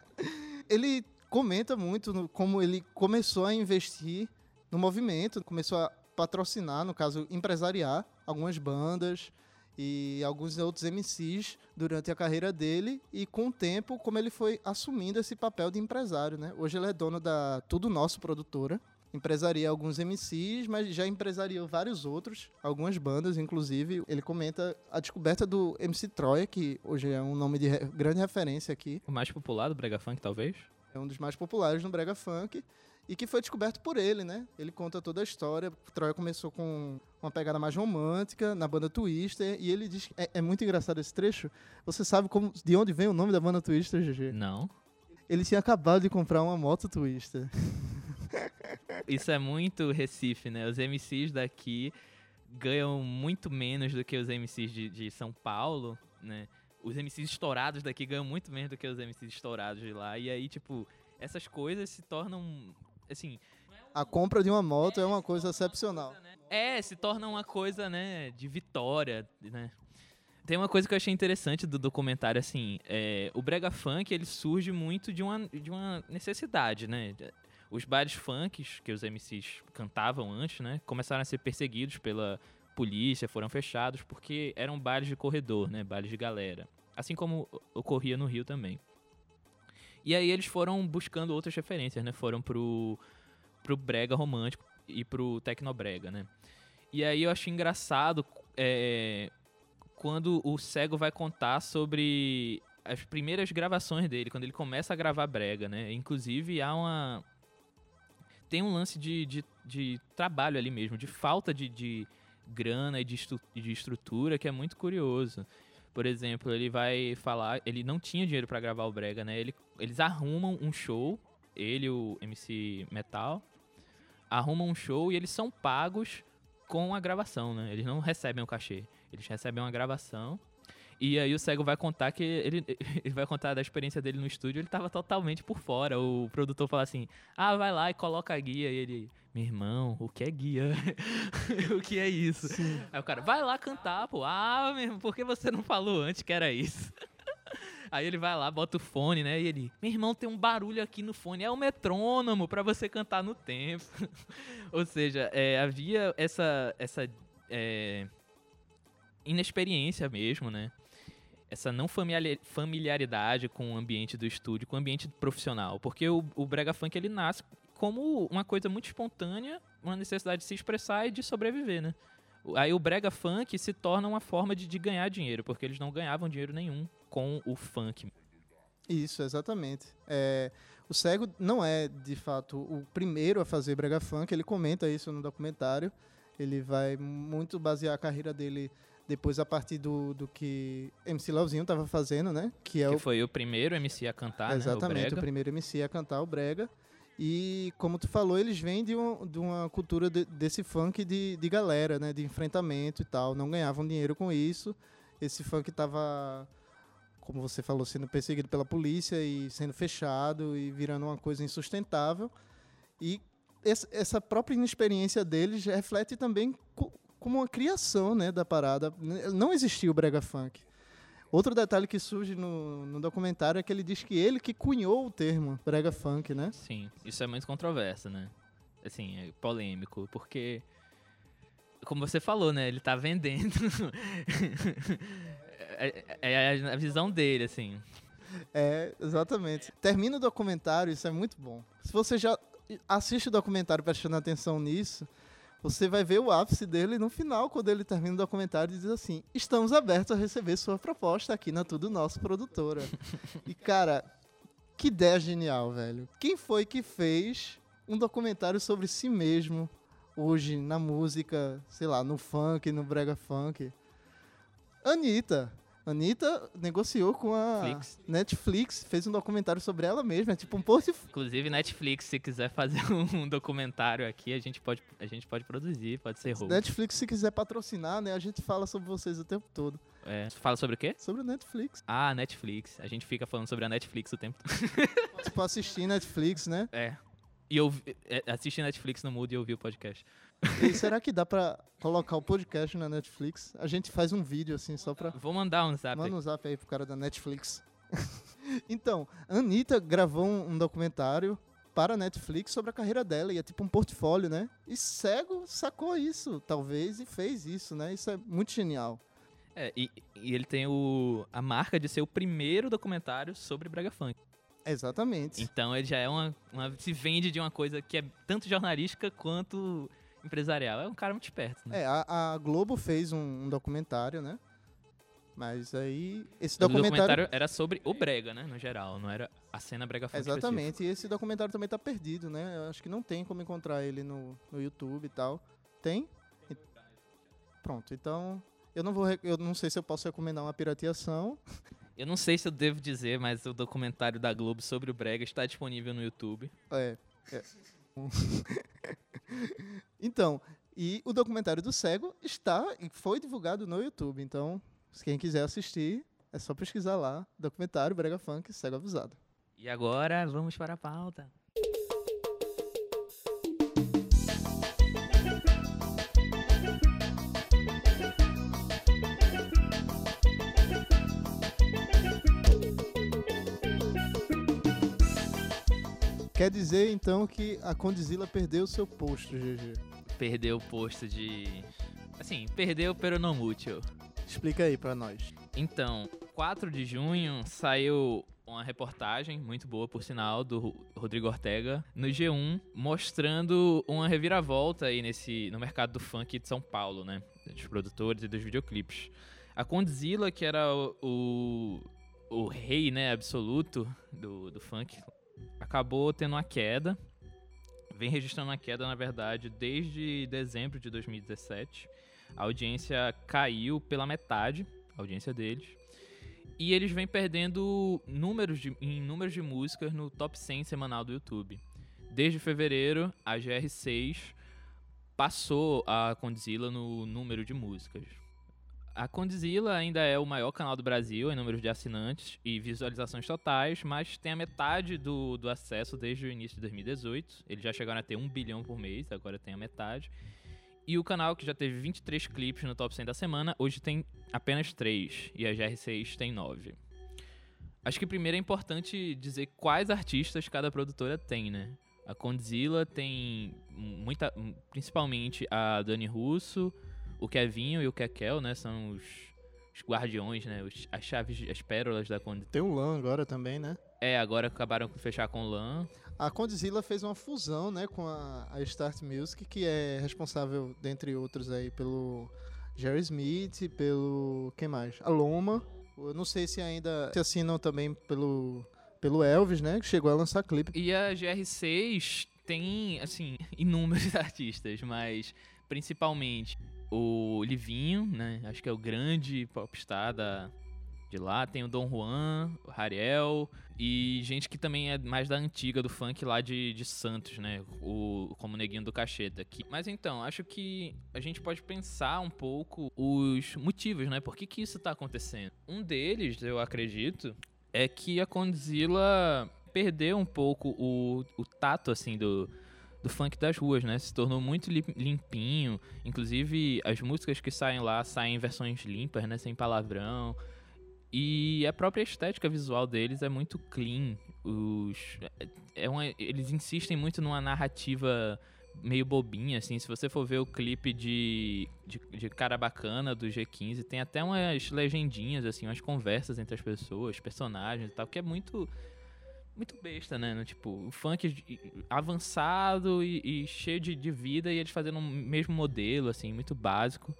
[laughs] ele comenta muito no- como ele começou a investir no movimento, começou a patrocinar, no caso, empresariar algumas bandas e alguns outros MCs durante a carreira dele e com o tempo como ele foi assumindo esse papel de empresário, né? Hoje ele é dono da Tudo Nosso produtora, empresaria alguns MCs, mas já empresariou vários outros, algumas bandas inclusive. Ele comenta a descoberta do MC Troia, que hoje é um nome de re- grande referência aqui, O mais popular do Brega Funk, talvez? é um dos mais populares no brega funk. E que foi descoberto por ele, né? Ele conta toda a história. Troia começou com uma pegada mais romântica na banda Twister e ele diz é, é muito engraçado esse trecho. Você sabe como de onde vem o nome da banda Twister, GG? Não. Ele tinha acabado de comprar uma moto Twister. [laughs] Isso é muito Recife, né? Os MCs daqui ganham muito menos do que os MCs de, de São Paulo, né? Os MCs estourados daqui ganham muito menos do que os MCs estourados de lá. E aí, tipo, essas coisas se tornam, assim... A compra de uma moto é uma coisa excepcional. É, se torna uma coisa, né, de vitória, né? Tem uma coisa que eu achei interessante do documentário, assim, é, o brega funk, ele surge muito de uma, de uma necessidade, né? Os bares funks que os MCs cantavam antes, né, começaram a ser perseguidos pela polícia, foram fechados porque eram bares de corredor, né, bares de galera. Assim como ocorria no Rio também. E aí eles foram buscando outras referências, né? Foram pro, pro brega romântico e pro tecnobrega, né? E aí eu achei engraçado é, quando o cego vai contar sobre as primeiras gravações dele, quando ele começa a gravar brega, né? Inclusive há uma tem um lance de, de, de trabalho ali mesmo, de falta de, de grana e de, estu, de estrutura que é muito curioso. Por exemplo, ele vai falar, ele não tinha dinheiro para gravar o Brega, né? Ele, eles arrumam um show, ele o MC Metal, arrumam um show e eles são pagos com a gravação, né? Eles não recebem o cachê, eles recebem uma gravação e aí o cego vai contar que ele, [laughs] ele vai contar da experiência dele no estúdio, ele tava totalmente por fora. O produtor fala assim: "Ah, vai lá e coloca a guia". E ele: "Meu irmão, o que é guia? [laughs] o que é isso?". Sim. Aí o cara: "Vai lá cantar, pô". "Ah, meu irmão, por que você não falou antes que era isso?". [laughs] Aí ele vai lá, bota o fone, né? E ele, meu irmão, tem um barulho aqui no fone. É o metrônomo para você cantar no tempo. Ou seja, é, havia essa, essa é, inexperiência mesmo, né? Essa não familiaridade com o ambiente do estúdio, com o ambiente profissional. Porque o, o brega funk ele nasce como uma coisa muito espontânea, uma necessidade de se expressar e de sobreviver, né? Aí o brega funk se torna uma forma de, de ganhar dinheiro, porque eles não ganhavam dinheiro nenhum com o funk. Isso, exatamente. É, o Cego não é, de fato, o primeiro a fazer brega funk, ele comenta isso no documentário. Ele vai muito basear a carreira dele depois, a partir do, do que MC Leozinho estava fazendo, né? Que, é que o... foi o primeiro MC a cantar, Exatamente, né? o, o, primeiro MC a cantar o Brega. E, como tu falou, eles vêm de, um, de uma cultura de, desse funk de, de galera, né? De enfrentamento e tal. Não ganhavam dinheiro com isso. Esse funk estava, como você falou, sendo perseguido pela polícia e sendo fechado e virando uma coisa insustentável. E essa própria inexperiência deles reflete também como uma criação né, da parada. Não existia o brega funk. Outro detalhe que surge no, no documentário é que ele diz que ele que cunhou o termo brega funk, né? Sim, isso é muito controverso, né? Assim, é polêmico, porque como você falou, né? Ele tá vendendo. [laughs] é, é, é, a visão dele, assim. É, exatamente. Termina o documentário, isso é muito bom. Se você já assiste o documentário prestando atenção nisso, você vai ver o ápice dele no final, quando ele termina o documentário e diz assim: Estamos abertos a receber sua proposta aqui na Tudo Nosso Produtora. e, cara, que ideia genial, velho. Quem foi que fez um documentário sobre si mesmo hoje na música, sei lá, no funk, no brega funk? Anitta. Anitta negociou com a Flix. Netflix, fez um documentário sobre ela mesma, é tipo um post. Inclusive, Netflix, se quiser fazer [laughs] um documentário aqui, a gente pode, a gente pode produzir, pode ser host. Netflix, se quiser patrocinar, né, a gente fala sobre vocês o tempo todo. É, fala sobre o quê? Sobre o Netflix. Ah, Netflix. A gente fica falando sobre a Netflix o tempo todo. [laughs] tipo, assistir Netflix, né? É. E eu é, assistir Netflix no Mood e ouvir o podcast. E será que dá pra colocar o podcast na Netflix? A gente faz um vídeo assim só pra. Vou mandar um zap. Manda um zap aí pro cara da Netflix. [laughs] então, a Anitta gravou um, um documentário para a Netflix sobre a carreira dela, e é tipo um portfólio, né? E Cego sacou isso, talvez, e fez isso, né? Isso é muito genial. É, e, e ele tem o, a marca de ser o primeiro documentário sobre Brega Funk. Exatamente. Então ele já é uma, uma. se vende de uma coisa que é tanto jornalística quanto empresarial. É um cara muito esperto, né? É, a, a Globo fez um, um, documentário, né? Mas aí, esse O documentário... documentário era sobre o brega, né, no geral, não era a cena brega funk. Exatamente, e esse documentário também tá perdido, né? Eu acho que não tem como encontrar ele no, no YouTube e tal. Tem? Pronto, então... Eu não vou... Eu não sei se eu posso recomendar uma pirateação. Eu não sei se eu devo dizer, mas o documentário da Globo sobre o brega está disponível no YouTube. É. é. [laughs] então, e o documentário do cego está e foi divulgado no YouTube. Então, se quem quiser assistir, é só pesquisar lá. Documentário Brega Funk Cego Avisado. E agora, vamos para a pauta. Quer dizer, então, que a Condizila perdeu o seu posto, GG. Perdeu o posto de... Assim, perdeu, pero não útil. Explica aí pra nós. Então, 4 de junho saiu uma reportagem, muito boa por sinal, do Ro- Rodrigo Ortega, no G1, mostrando uma reviravolta aí nesse, no mercado do funk de São Paulo, né? Dos produtores e dos videoclipes. A Condzilla, que era o, o, o rei, né, absoluto do, do funk, acabou tendo uma queda. Vem registrando uma queda, na verdade, desde dezembro de 2017. A audiência caiu pela metade, a audiência deles. E eles vêm perdendo números de, em números de músicas no top 100 semanal do YouTube. Desde fevereiro, a GR6 passou a Condzilla no número de músicas. A Condzilla ainda é o maior canal do Brasil em números de assinantes e visualizações totais, mas tem a metade do, do acesso desde o início de 2018. Eles já chegaram a ter 1 bilhão por mês, agora tem a metade. E o canal, que já teve 23 clipes no top 100 da semana, hoje tem apenas 3 e a GR6 tem 9. Acho que primeiro é importante dizer quais artistas cada produtora tem, né? A Condzilla tem muita, principalmente a Dani Russo, o Kevinho e o Kekel, né? São os, os guardiões, né? Os- as chaves, as pérolas da Condzilla. Tem o LAN agora também, né? É, agora acabaram de fechar com o LAN. A Condzilla fez uma fusão, né, com a, a Start Music, que é responsável, dentre outros aí, pelo Jerry Smith, pelo... quem mais? A Loma. Eu não sei se ainda se assinam também pelo, pelo Elvis, né, que chegou a lançar clipe. E a GR6 tem, assim, [laughs] inúmeros [laughs] artistas, mas principalmente o Livinho, né? Acho que é o grande popstar da, de lá. Tem o Dom Juan, o Rariel e gente que também é mais da antiga do funk lá de, de Santos, né? O, como o Neguinho do Cacheta. Que, mas então, acho que a gente pode pensar um pouco os motivos, né? Por que, que isso tá acontecendo? Um deles, eu acredito, é que a Condzilla perdeu um pouco o, o tato, assim, do, do funk das ruas, né? Se tornou muito lim- limpinho. Inclusive, as músicas que saem lá saem em versões limpas, né? Sem palavrão. E a própria estética visual deles é muito clean. Os, é- é uma, eles insistem muito numa narrativa meio bobinha, assim. Se você for ver o clipe de, de, de Cara Bacana do G15, tem até umas legendinhas, assim, umas conversas entre as pessoas, personagens e tal, que é muito muito besta, né? Tipo, funk avançado e, e cheio de, de vida e eles fazendo o mesmo modelo, assim, muito básico.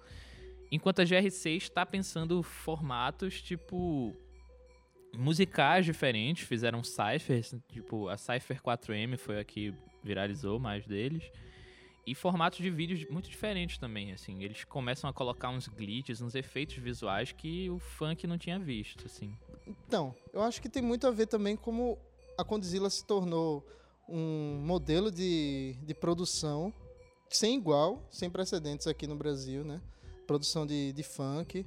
Enquanto a GR6 está pensando formatos, tipo, musicais diferentes, fizeram cyphers, tipo, a Cypher 4M foi a que viralizou mais deles. E formatos de vídeos muito diferentes também, assim. Eles começam a colocar uns glitches, uns efeitos visuais que o funk não tinha visto, assim. Então, eu acho que tem muito a ver também como a Condzilla se tornou um modelo de, de produção sem igual, sem precedentes aqui no Brasil, né? Produção de, de funk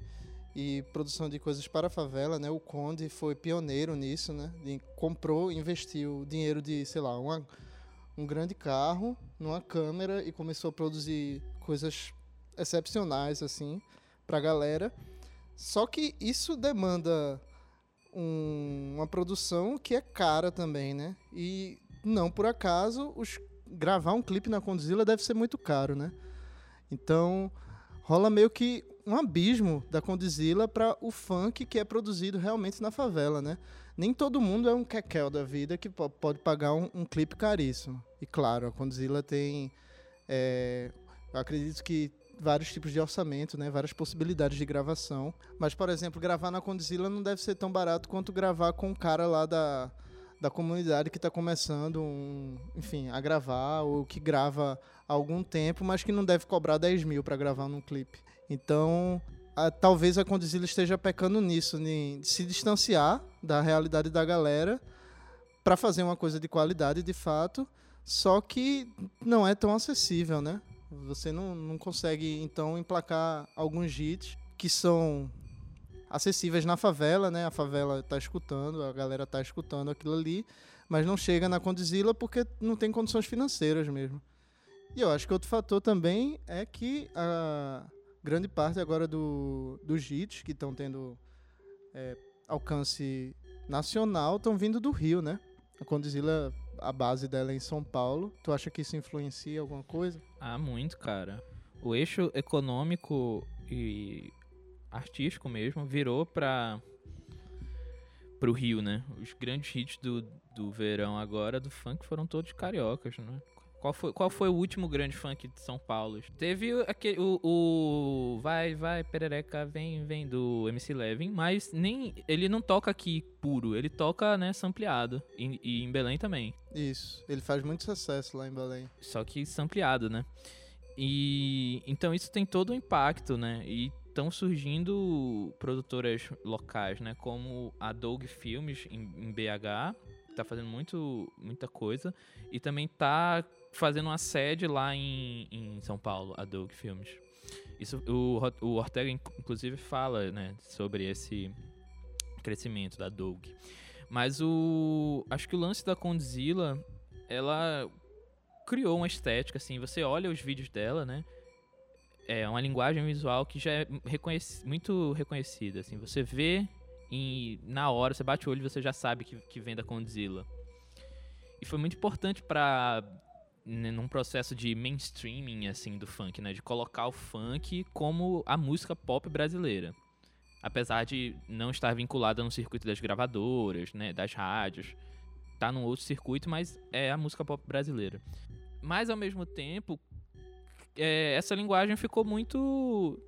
e produção de coisas para a favela, né? O Conde foi pioneiro nisso, né? De- comprou, investiu dinheiro de, sei lá, uma, um grande carro numa câmera e começou a produzir coisas excepcionais, assim, pra galera. Só que isso demanda um- uma produção que é cara também, né? E não por acaso os, gravar um clipe na Condzilla deve ser muito caro, né? Então rola meio que um abismo da Condzilla para o funk que é produzido realmente na favela, né? Nem todo mundo é um quequel da vida que po- pode pagar um, um clipe caríssimo. E claro, a Condzilla tem, é, eu acredito que vários tipos de orçamento, né? Várias possibilidades de gravação. Mas, por exemplo, gravar na Condzilla não deve ser tão barato quanto gravar com um cara lá da, da comunidade que está começando, um, enfim, a gravar, ou que grava há algum tempo, mas que não deve cobrar 10 mil para gravar num clipe. Então, a- talvez a Condzilla esteja pecando nisso, de se distanciar da realidade da galera para fazer uma coisa de qualidade de fato, só que não é tão acessível, né? Você não, não consegue, então, emplacar alguns hits que são acessíveis na favela, né? A favela tá escutando, a galera tá escutando aquilo ali, mas não chega na Condzilla porque não tem condições financeiras mesmo. E eu acho que outro fator também é que a grande parte agora do, dos hits que estão tendo é, alcance nacional estão vindo do Rio, né? A Condzilla, a base dela é em São Paulo. Tu acha que isso influencia alguma coisa? Ah, muito, cara. O eixo econômico e artístico mesmo virou pra pro Rio, né? Os grandes hits do, do verão agora do funk foram todos cariocas, né? Qual foi, qual foi o último grande funk de São Paulo? Teve o- aquele, o, o Vai, Vai, Perereca, Vem, Vem do MC Levin, mas nem ele não toca aqui puro, ele toca, né, sampleado. E, e em Belém também. Isso. Ele faz muito sucesso lá em Belém. Só que sampleado, né? E então isso tem todo um impacto, né? E estão surgindo produtoras locais, né? Como a Dog Filmes em, em BH, que tá fazendo muito, muita coisa. E também tá fazendo uma sede lá em, em São Paulo, a Dog Filmes. Isso, o, o Ortega, inc- inclusive, fala né, sobre esse crescimento da Dog. Mas o. Acho que o lance da Condzilla, ela criou uma estética, assim, você olha os vídeos dela, né? É uma linguagem visual que já é muito reconhecida, assim, você vê e na hora, você bate o olho e você já sabe que, que vem da Condzilla. E foi muito importante para num processo de mainstreaming, assim, do funk, né? De colocar o funk como a música pop brasileira. Apesar de não estar vinculada no circuito das gravadoras, né? Das rádios. Tá num outro circuito, mas é a música pop brasileira. Mas, ao mesmo tempo, é, essa linguagem ficou muito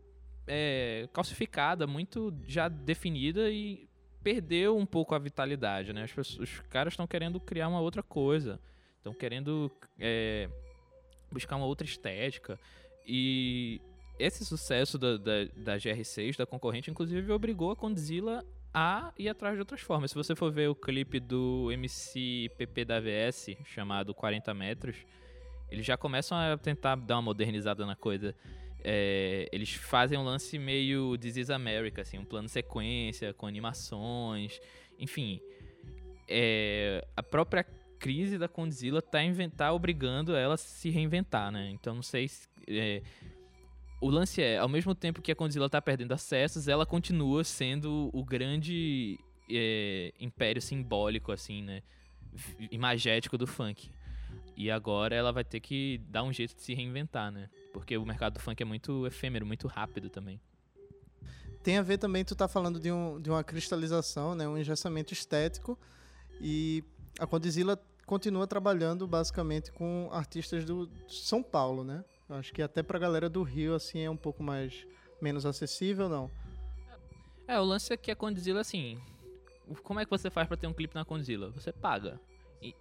é, calcificada, muito já definida e perdeu um pouco a vitalidade, né? As pessoas- os caras estão querendo criar uma outra coisa, estão querendo é, buscar uma outra estética e esse sucesso da, da, da GR6, da concorrente, inclusive obrigou a Condzilla a ir atrás de outras formas. Se você for ver o clipe do MC PP da VS, chamado 40 Metros, eles já começam a tentar dar uma modernizada na coisa. É, eles fazem um lance meio This is America, assim, um plano sequência, com animações, enfim. É, a própria crise da Condzilla tá, inven- tá obrigando ela a se reinventar, né? Então não sei se. é, o lance é, ao mesmo tempo que a Condzilla tá perdendo acessos, ela continua sendo o grande é, império simbólico, assim, né? Imagético do funk. E agora ela vai ter que dar um jeito de se reinventar, né? Porque o mercado do funk é muito efêmero, muito rápido também. Tem a ver também, tu tá falando de, um, de uma cristalização, né, um engessamento estético, e a Condzilla continua trabalhando basicamente com artistas do São Paulo, né? Acho que até pra galera do Rio, assim, é um pouco mais menos acessível, não? É, o lance é que a Condzilla, assim. Como é que você faz pra ter um clipe na Condzilla? Você paga. E-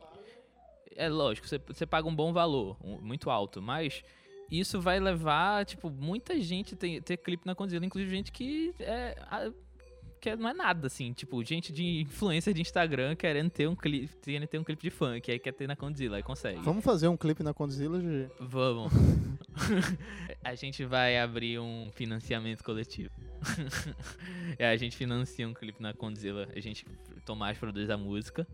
é lógico, você, você paga um bom valor, um- muito alto, mas isso vai levar, tipo, muita gente ter, ter clipe na Condzilla, inclusive gente que é. a- que não é nada, assim, tipo, gente de influencer de Instagram querendo ter um clipe, querendo ter um clipe de funk, aí quer ter na Condzilla, aí consegue. Vamos fazer um clipe na Condzilla, GG? Vamos. [laughs] a gente vai abrir um financiamento coletivo. [laughs] é, a gente financia um clipe na Condzilla. A gente, Tomás produz a música.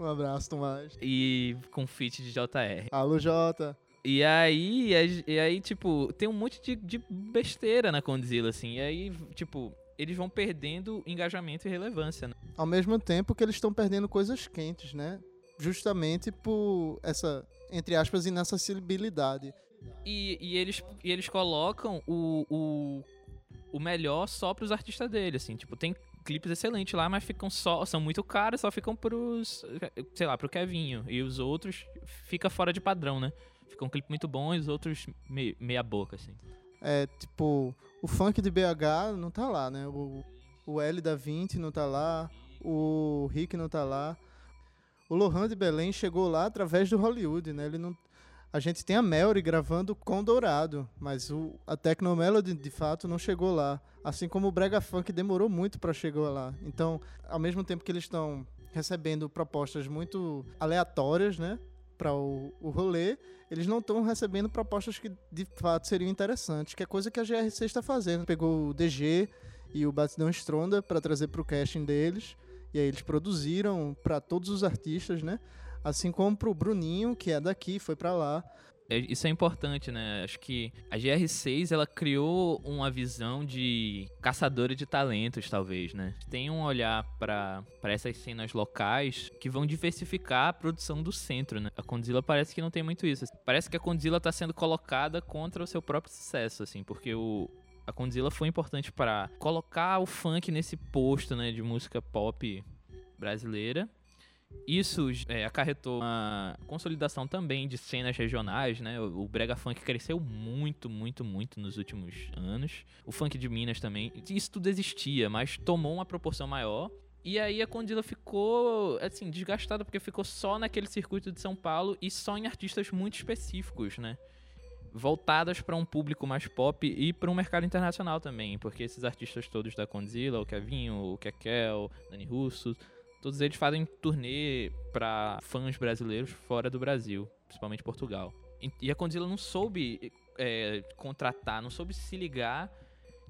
Um abraço, Tomás. E com feat de JR. Alô, Jota. E aí, e aí, tipo, tem um monte de, de besteira na Condzilla, assim. E aí, tipo, eles vão perdendo engajamento e relevância, né? Ao mesmo tempo que eles estão perdendo coisas quentes, né? Justamente por essa, entre aspas, inacessibilidade. E, e eles, e eles colocam o, o, o melhor só pros artistas dele, assim. Tipo, tem clipes excelentes lá, mas ficam só. São muito caros, só ficam pros. Sei lá, pro Kevinho. E os outros fica fora de padrão, né? Fica um clipe muito bom e os outros me- meia boca, assim. É, tipo, o funk de BH não tá lá, né? O, o L da 20 não tá lá, o Rick não tá lá. O Lohan de Belém chegou lá através do Hollywood, né? Ele não, a gente tem a Melry gravando com Dourado, mas o, a Tecnomelody de fato não chegou lá. Assim como o Brega Funk demorou muito para chegar lá. Então, ao mesmo tempo que eles estão recebendo propostas muito aleatórias, né? Para o, o rolê, eles não estão recebendo propostas que de fato seriam interessantes, que é coisa que a GRC está fazendo. Pegou o DG e o Batidão Stronda para trazer para o casting deles, e aí eles produziram para todos os artistas, né? Assim como pro Bruninho, que é daqui, foi para lá. É, Isso é importante, né? Acho que a GR6 ela criou uma visão de caçadora de talentos, talvez, né? Tem um olhar para essas cenas locais que vão diversificar a produção do centro, né? A Condzilla parece que não tem muito isso. Parece que a Condzilla tá sendo colocada contra o seu próprio sucesso, assim, porque o a Condzilla foi importante para colocar o funk nesse posto, né, de música pop brasileira. Isso é, acarretou uma consolidação também de cenas regionais, né? O, o brega funk cresceu muito, muito, muito nos últimos anos. O funk de Minas também. Isso tudo existia, mas tomou uma proporção maior. E aí a Condila ficou, assim, desgastada porque ficou só naquele circuito de São Paulo e só em artistas muito específicos, né? Voltadas para um público mais pop e para um mercado internacional também, porque esses artistas todos da Condzilla, o Kevinho, o Kekel, Dani Russo, todos eles fazem turnê para fãs brasileiros fora do Brasil, principalmente Portugal. E- a Condzilla não soube é, contratar, não soube se ligar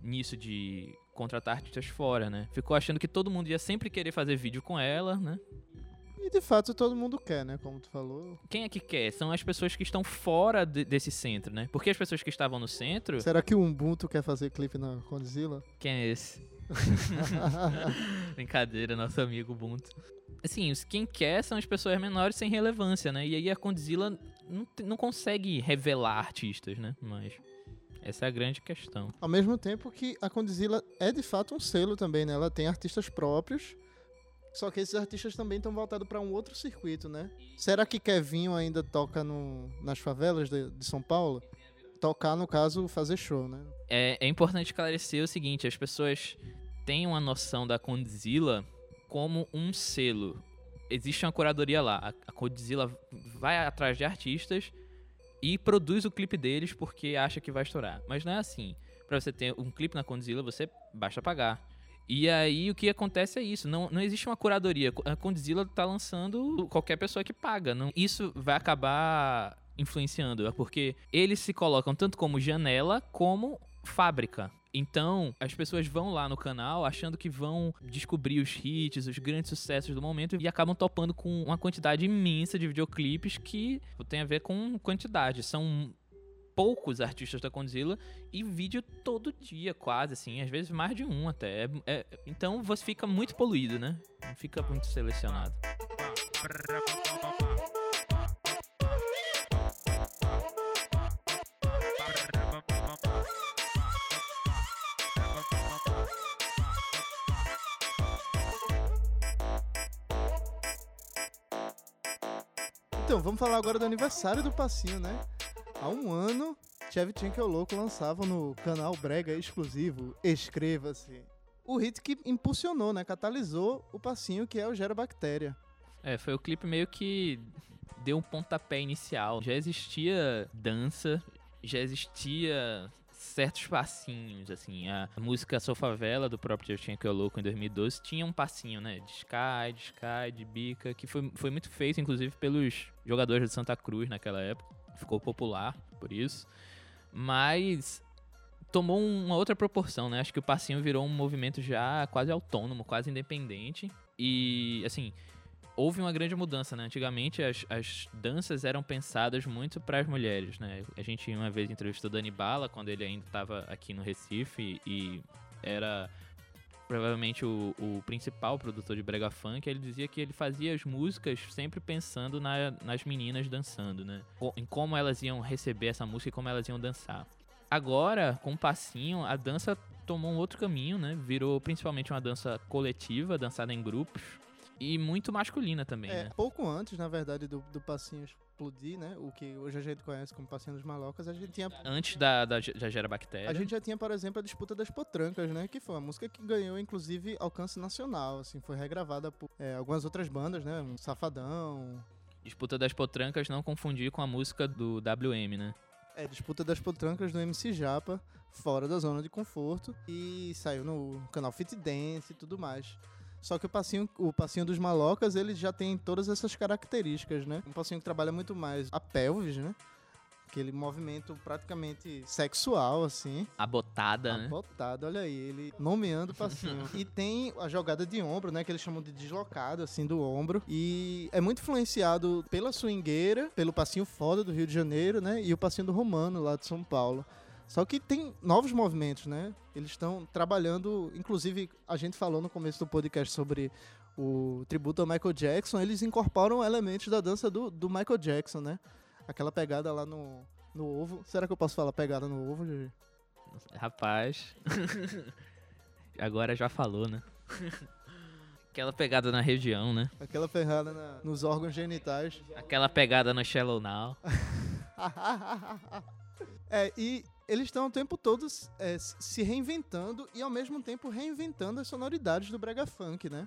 nisso de contratar artistas fora, né? Ficou achando que todo mundo ia sempre querer fazer vídeo com ela, né? E de fato todo mundo quer, né? Como tu falou. Quem é que quer? São as pessoas que estão fora de- desse centro, né? Porque as pessoas que estavam no centro. Será que o Ubuntu quer fazer clipe na Condzilla? Quem é esse? [laughs] Brincadeira, nosso amigo Ubuntu. Assim, os- quem quer são as pessoas menores sem relevância, né? E aí a Condzilla não, não consegue revelar artistas, né? Mas essa é a grande questão. Ao mesmo tempo que a Condzilla é de fato um selo também, né? Ela tem artistas próprios, só que esses artistas também estão voltados para um outro circuito, né? Será que Kevinho ainda toca no, nas favelas de, de São Paulo? Tocar, no caso, fazer show, né? É, é importante esclarecer o seguinte: as pessoas têm uma noção da Condzilla como um selo. Existe uma curadoria lá. A, Condzilla vai atrás de artistas e produz o clipe deles porque acha que vai estourar. Mas não é assim. Pra você ter um clipe na Condzilla, você basta pagar. E aí o que acontece é isso, não, não existe uma curadoria. A Condzilla tá lançando qualquer pessoa que paga. Não, isso vai acabar influenciando, é porque eles se colocam tanto como janela como fábrica. Então, as pessoas vão lá no canal achando que vão descobrir os hits, os grandes sucessos do momento e acabam topando com uma quantidade imensa de videoclipes que tem a ver com quantidade. São poucos artistas da Condzilla e vídeo todo dia, quase assim, às vezes mais de um até. É- é- então você fica muito poluído, né? Fica muito selecionado. Então, vamos falar agora do aniversário do Passinho, né? Há um ano, Chevy é o Louco lançavam no canal Brega exclusivo Escreva-se. O hit que impulsionou, né? Catalisou o Passinho, que é o Gera Bactéria. É, foi o clipe meio que deu um pontapé inicial. Já existia dança, já existia certos passinhos, assim. A música Sou Favela, do próprio Justin Que é Louco, em 2012, tinha um passinho, né? De Sky, de Sky, de Bica, que foi, foi muito feito, inclusive, pelos jogadores de Santa Cruz naquela época. Ficou popular por isso. Mas tomou uma outra proporção, né? Acho que o passinho virou um movimento já quase autônomo, quase independente. E, assim, houve uma grande mudança, né? Antigamente as, as danças eram pensadas muito para as mulheres, né? A gente uma vez entrevistou Dani Bala quando ele ainda estava aqui no Recife e era provavelmente o, o principal produtor de brega funk. Ele dizia que ele fazia as músicas sempre pensando na- nas meninas dançando, né? Em como elas iam receber essa música e como elas iam dançar. Agora, com o passinho, a dança tomou um outro caminho, né? Virou principalmente uma dança coletiva, dançada em grupos. E muito masculina também, É, né? pouco antes, na verdade, do, do Passinhos explodir, né? O que hoje a gente conhece como Passinho dos Malocas, a gente tinha Antes da, da, da Gera Bactéria. a gente já tinha, por exemplo, a disputa das potrancas, né? Que foi uma música que ganhou, inclusive, alcance nacional, assim, foi regravada por é, algumas outras bandas, né? Um Safadão. Disputa das Potrancas, não confundir com a música do WM, né? É, disputa das potrancas do MC Japa, fora da zona de conforto. E saiu no canal Fit Dance e tudo mais. Só que o passinho, o passinho dos malocas, ele já tem todas essas características, né? Um passinho que trabalha muito mais a pelvis, né? Aquele movimento praticamente sexual, assim. A botada, né? Botado, olha aí, ele nomeando o passinho. [laughs] e tem a jogada de ombro, né? Que eles chamam de deslocado, assim, do ombro. E é muito influenciado pela swingueira, pelo passinho foda do Rio de Janeiro, né? E o passinho do Romano, lá de São Paulo. Só que tem novos movimentos, né? Eles estão trabalhando, inclusive a gente falou no começo do podcast sobre o tributo ao Michael Jackson, eles incorporam elementos da dança do, do Michael Jackson, né? Aquela pegada lá no, no ovo. Será que eu posso falar pegada no ovo, Gigi? Rapaz. [laughs] Agora já falou, né? Aquela pegada na região, né? Aquela pegada na- nos órgãos genitais. Aquela pegada no Shallow Now. [laughs] é, e eles estão o tempo todo é, se reinventando e ao mesmo tempo reinventando as sonoridades do brega funk, né?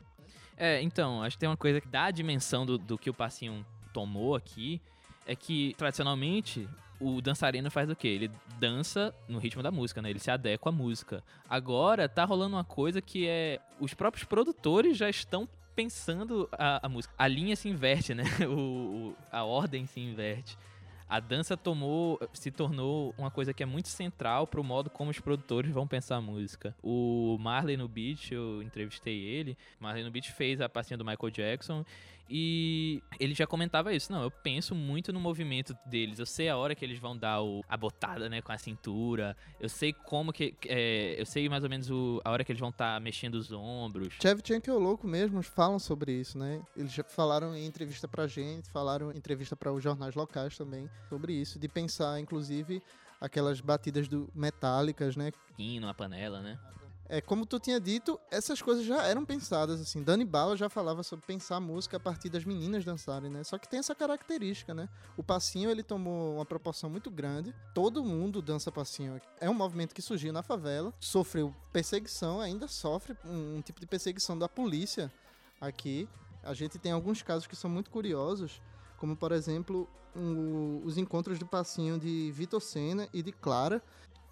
É, então, acho que tem uma coisa que dá a dimensão do, do que o passinho tomou aqui, é que, tradicionalmente, o dançarino faz o quê? Ele dança no ritmo da música, né? Ele se adequa à música. Agora, tá rolando uma coisa que é... Os próprios produtores já estão pensando a, a música. A linha se inverte, né? [laughs] O, o- a ordem se inverte. A dança tomou, se tornou uma coisa que é muito central pro modo como os produtores vão pensar a música. O Marley no Beat, eu entrevistei ele. Marley no Beat fez a passinha do Michael Jackson e ele já comentava isso. Não, eu penso muito no movimento deles. Eu sei a hora que eles vão dar o- a botada, né, com a cintura. Eu sei como que, é, eu sei mais ou menos o- a hora que eles vão estar mexendo os ombros. Chevchenko e o Louco mesmos falam sobre isso, né? Eles já falaram em entrevista pra gente, falaram em entrevista para os jornais locais também sobre isso, de pensar, inclusive, aquelas batidas do metálicas, né? Hino, a panela, né? É, como tu tinha dito, essas coisas já eram pensadas, assim. Dani Bala já falava sobre pensar a música a partir das meninas dançarem, né? Só que tem essa característica, né? O passinho, ele tomou uma proporção muito grande. Todo mundo dança passinho. É um movimento que surgiu na favela, sofreu perseguição, ainda sofre um, um tipo de perseguição da polícia aqui. A gente tem alguns casos que são muito curiosos, como, por exemplo, o- os encontros do passinho de Vitor Senna e de Clara,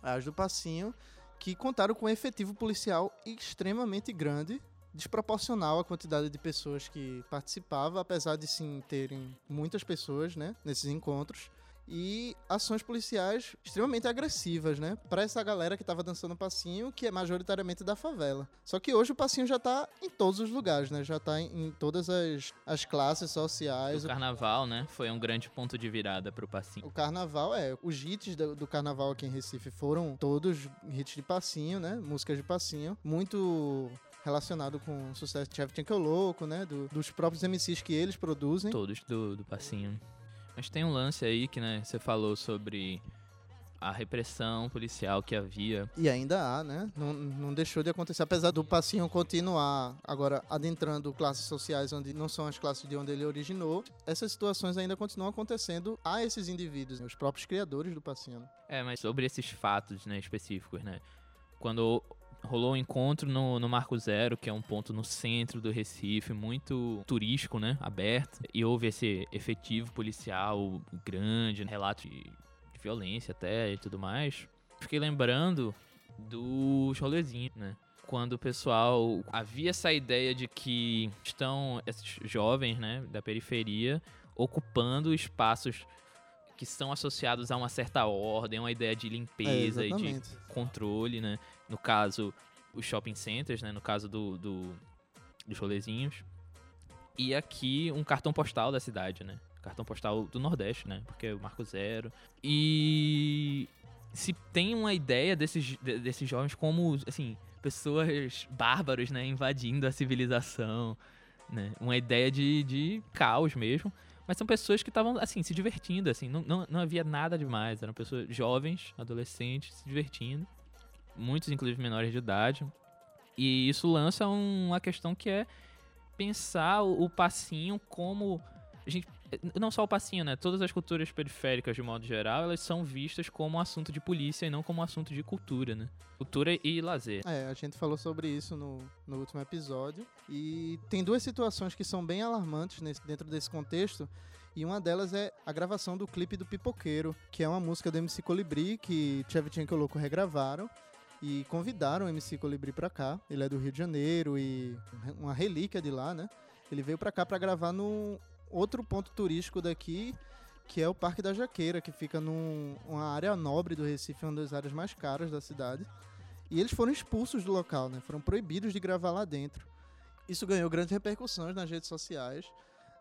as do passinho, que contaram com um efetivo policial extremamente grande, desproporcional à quantidade de pessoas que participava, apesar de sim terem muitas pessoas, né, nesses encontros. E ações policiais extremamente agressivas, né? Pra essa galera que tava dançando passinho, que é majoritariamente da favela. Só que hoje o passinho já tá em todos os lugares, né? Já tá em, em todas as, as classes sociais. O carnaval, né, foi um grande ponto de virada pro passinho. O carnaval, é. Os hits do, do carnaval aqui em Recife foram todos hits de passinho, né? Músicas de passinho. Muito relacionado com o sucesso de Chevchenko Louco, né? Do- dos próprios MCs que eles produzem. Todos do, do passinho. Mas tem um lance aí que, né, você falou sobre a repressão policial que havia. E ainda há, né? Não, não deixou de acontecer. Apesar do passinho continuar agora adentrando classes sociais onde não são as classes de onde ele originou, essas situações ainda continuam acontecendo a esses indivíduos, né? os próprios criadores do passinho. É, mas sobre esses fatos, né, específicos, né? Quando rolou um encontro no, no Marco Zero, que é um ponto no centro do Recife, muito turístico, né, aberto, e houve esse efetivo policial grande, relato de, de violência até e tudo mais. Fiquei lembrando dos rolezinhos, né? Quando o pessoal havia essa ideia de que estão esses jovens, né, da periferia ocupando espaços que são associados a uma certa ordem, uma ideia de limpeza e de exatamente. controle, né? No caso, os shopping centers, né? No caso do, do- dos rolezinhos. E aqui um cartão postal da cidade, né? Cartão postal do Nordeste, né? Porque é o Marco Zero. E se tem uma ideia desses, de- desses jovens como, assim, pessoas bárbaros, né? Invadindo a civilização, né? Uma ideia de, de caos mesmo. Mas são pessoas que estavam, assim, se divertindo, assim. Não, não, não havia nada demais. Eram pessoas jovens, adolescentes, se divertindo. Muitos, inclusive, menores de idade. E isso lança um- uma questão que é pensar o, passinho como... A gente não só o passinho, né? Todas as culturas periféricas, de modo geral, elas são vistas como assunto de polícia e não como assunto de cultura, né? Cultura e lazer. É, a gente falou sobre isso no, no último episódio. E tem duas situações que são bem alarmantes nesse- dentro desse contexto. E uma delas é a gravação do clipe do Pipoqueiro, que é uma música do MC Colibri, que Tchevchenko e Louco regravaram. E convidaram o MC Colibri pra cá. Ele é do Rio de Janeiro e uma relíquia de lá, né? Ele veio pra cá pra gravar num outro ponto turístico daqui, que é o Parque da Jaqueira, que fica numa área nobre do Recife, uma das áreas mais caras da cidade. E eles foram expulsos do local, né? Foram proibidos de gravar lá dentro. Isso ganhou grandes repercussões nas redes sociais,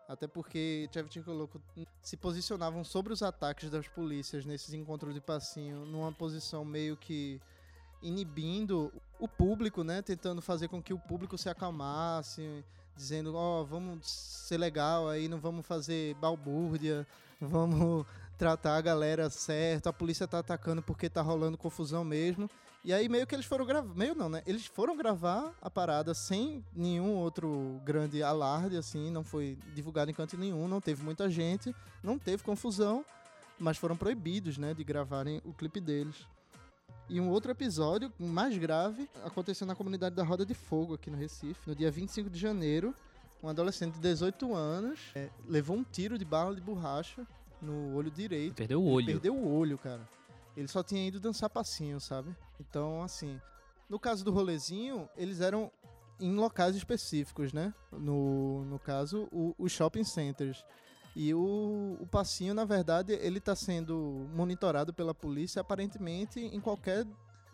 até porque Tchevchenko e o Louco se posicionavam sobre os ataques das polícias nesses encontros de passinho, numa posição meio que inibindo o público, né? Tentando fazer com que o público se acalmasse, dizendo, ó, vamos ser legal aí, não vamos fazer balbúrdia, vamos [laughs] tratar a galera certo, a polícia tá atacando porque tá rolando confusão mesmo. E aí meio que eles foram gravar, meio não, né? Eles foram gravar a parada sem nenhum outro grande alarde, assim, não foi divulgado em canto nenhum, não teve muita gente, não teve confusão, mas foram proibidos, né, de gravarem o clipe deles. E um outro episódio mais grave aconteceu na comunidade da Roda de Fogo aqui no Recife, no dia 25 de janeiro. Um adolescente de 18 anos é, levou um tiro de bala de borracha no olho direito. Perdeu o olho. Perdeu o olho, cara. Ele só tinha ido dançar passinho, sabe? Então, assim, no caso do rolezinho, eles eram em locais específicos, né? No, no caso, o- os shopping centers. E o, o passinho, na verdade, ele tá sendo monitorado pela polícia aparentemente em qualquer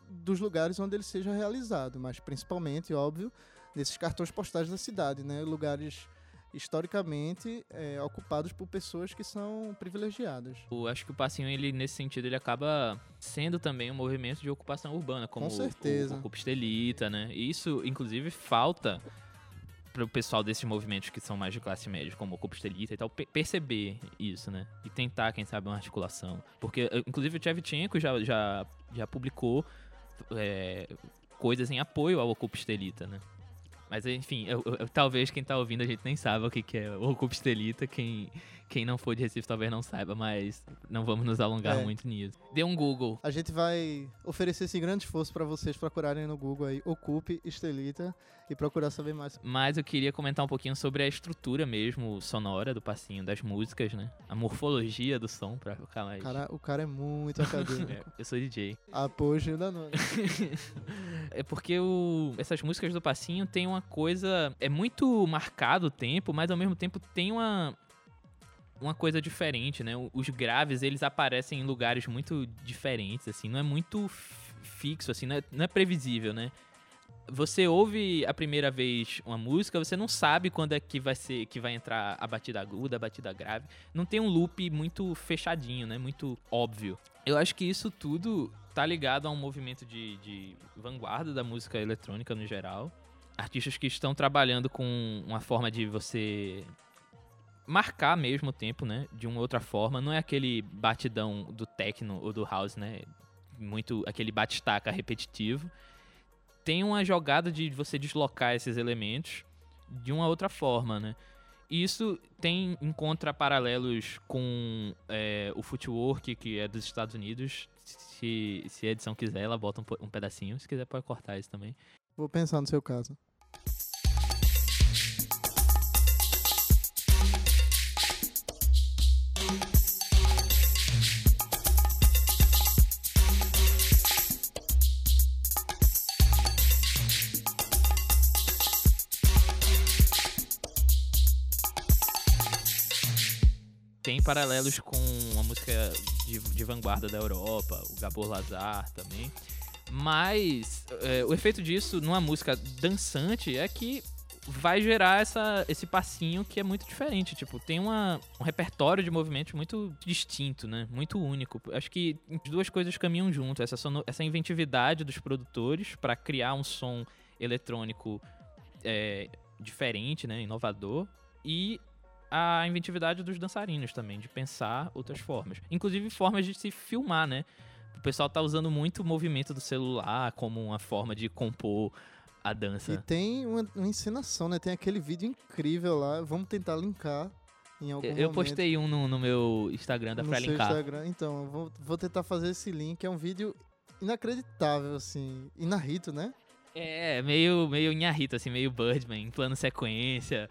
dos lugares onde ele seja realizado, mas principalmente, óbvio, nesses cartões postais da cidade, né? Lugares historicamente é, ocupados por pessoas que são privilegiadas. Eu acho que o passinho, ele, nesse sentido, ele acaba sendo também um movimento de ocupação urbana, como Com o- certeza. o, o Estelita, né? E isso, inclusive, falta para o pessoal desses movimentos que são mais de classe média, como o Ocupa Estelita e tal, pe- perceber isso, né? E tentar, quem sabe, uma articulação. Porque, eh, inclusive, o Tchevchenko já, já, já publicou é, coisas em apoio ao Ocupa Estelita, né? Mas enfim, eu- eu- talvez quem tá ouvindo a gente nem saiba o que, que é o Estelita. Quem, quem não for de Recife talvez não saiba, mas não vamos nos alongar É. muito nisso. Dê um Google. A gente vai oferecer esse grande esforço para vocês procurarem no Google aí Ocupe Estelita e procurar saber mais. Mas eu queria comentar um pouquinho sobre a estrutura mesmo sonora do passinho, das músicas, né? A morfologia do som, pra ficar mais. Cara, o cara é muito [laughs] acadêmico. É, eu sou DJ. Apoio da nona. [laughs] É porque o- essas músicas do passinho tem uma coisa. É muito marcado o tempo, mas ao mesmo tempo tem uma. Uma coisa diferente, né? Os graves, eles aparecem em lugares muito diferentes, assim. Não é muito fixo, assim. Não é, não é previsível, né? Você ouve a primeira vez uma música, você não sabe quando é que vai ser que vai entrar a batida aguda, a batida grave. Não tem um loop muito fechadinho, né? Muito óbvio. Eu acho que isso tudo tá ligado a um movimento de, de vanguarda da música eletrônica no geral. Artistas que estão trabalhando com uma forma de você marcar mesmo o tempo, né? De uma outra forma. Não é aquele batidão do techno ou do house, né? Muito aquele bate-staca repetitivo. Tem uma jogada de você deslocar esses elementos de uma outra forma, né? Isso tem encontra paralelos com é, o footwork, que é dos Estados Unidos. Se, a edição quiser, ela bota um, um pedacinho. Se quiser, pode cortar isso também. Vou pensar no seu caso. Tem paralelos com a música de, de vanguarda da Europa, o Gabor Lazar também. Mas é, o efeito disso numa música dançante é que vai gerar essa, esse passinho que é muito diferente. Tipo, tem uma, um repertório de movimentos muito distinto, né? Muito único. Acho que as duas coisas caminham junto. Essa, sono- essa inventividade dos produtores para criar um som eletrônico é, diferente, né? Inovador. E a inventividade dos dançarinos também, de pensar outras formas. Inclusive formas de se filmar, né? O pessoal tá usando muito o movimento do celular como uma forma de compor a dança. E tem uma, uma encenação, né? Tem aquele vídeo incrível lá. Vamos tentar linkar em algum Eu momento. postei um no, no meu Instagram, dá no pra linkar. Instagram. Então, vou, vou tentar fazer esse link. É um vídeo inacreditável, assim. Inarrito, né? É, meio, meio Inharito, assim, meio Birdman, em plano sequência.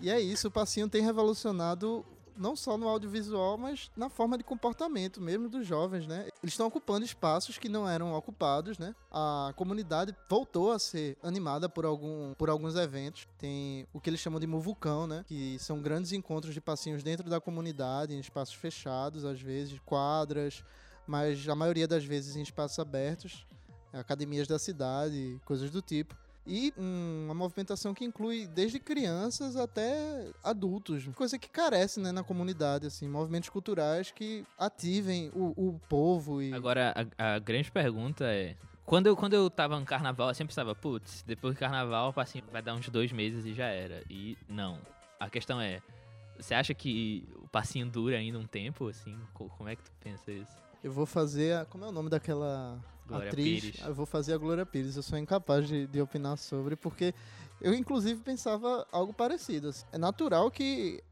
E, e é isso, o passinho tem revolucionado não só no audiovisual, mas na forma de comportamento mesmo dos jovens, né? Eles estão ocupando espaços que não eram ocupados, né? A comunidade voltou a ser animada por, algum, por alguns eventos. Tem o que eles chamam de muvucão, né? Que são grandes encontros de passinhos dentro da comunidade, em espaços fechados, às vezes, quadras, mas a maioria das vezes em espaços abertos, academias da cidade, coisas do tipo. E hum, uma movimentação que inclui desde crianças até adultos, coisa que carece né, na comunidade, assim, movimentos culturais que ativem o, o povo e Agora, a, a grande pergunta é. Quando eu, quando eu tava no carnaval, eu sempre pensava, putz, depois do carnaval, assim, vai dar uns dois meses e já era. E não. A questão é, você acha que o passinho dura ainda um tempo, assim? Co- Como é que tu pensa isso? eu vou fazer a, como é o nome daquela Glória atriz? Pires. Eu vou fazer a Glória Pires. Eu sou incapaz de, de opinar sobre porque eu inclusive pensava algo parecido. É natural que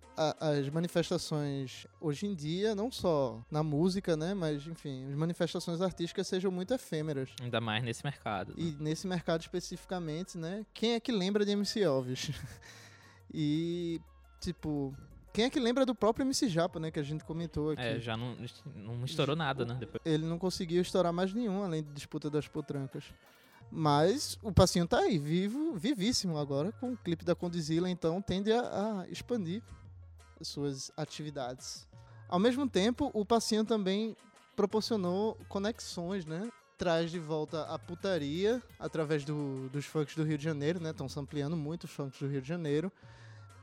as manifestações hoje em dia, não só na música, né, mas enfim, as manifestações artísticas sejam muito efêmeras. Ainda mais nesse mercado. né? E nesse mercado especificamente, né? Quem é que lembra de MC Elvis? [laughs] e, tipo, quem é que lembra do próprio MC Japa, né? Que a gente comentou aqui. É, já não, não estourou nada, né? Depois. Ele não conseguiu estourar mais nenhum, além de disputa das potrancas. Mas o passinho tá aí, vivo, vivíssimo agora, com o clipe da Condizila, então tende a, a expandir as suas atividades. Ao mesmo tempo, o passinho também proporcionou conexões, né? Traz de volta a putaria através do- dos funks do Rio de Janeiro, né? Estão sampleando muito os funks do Rio de Janeiro.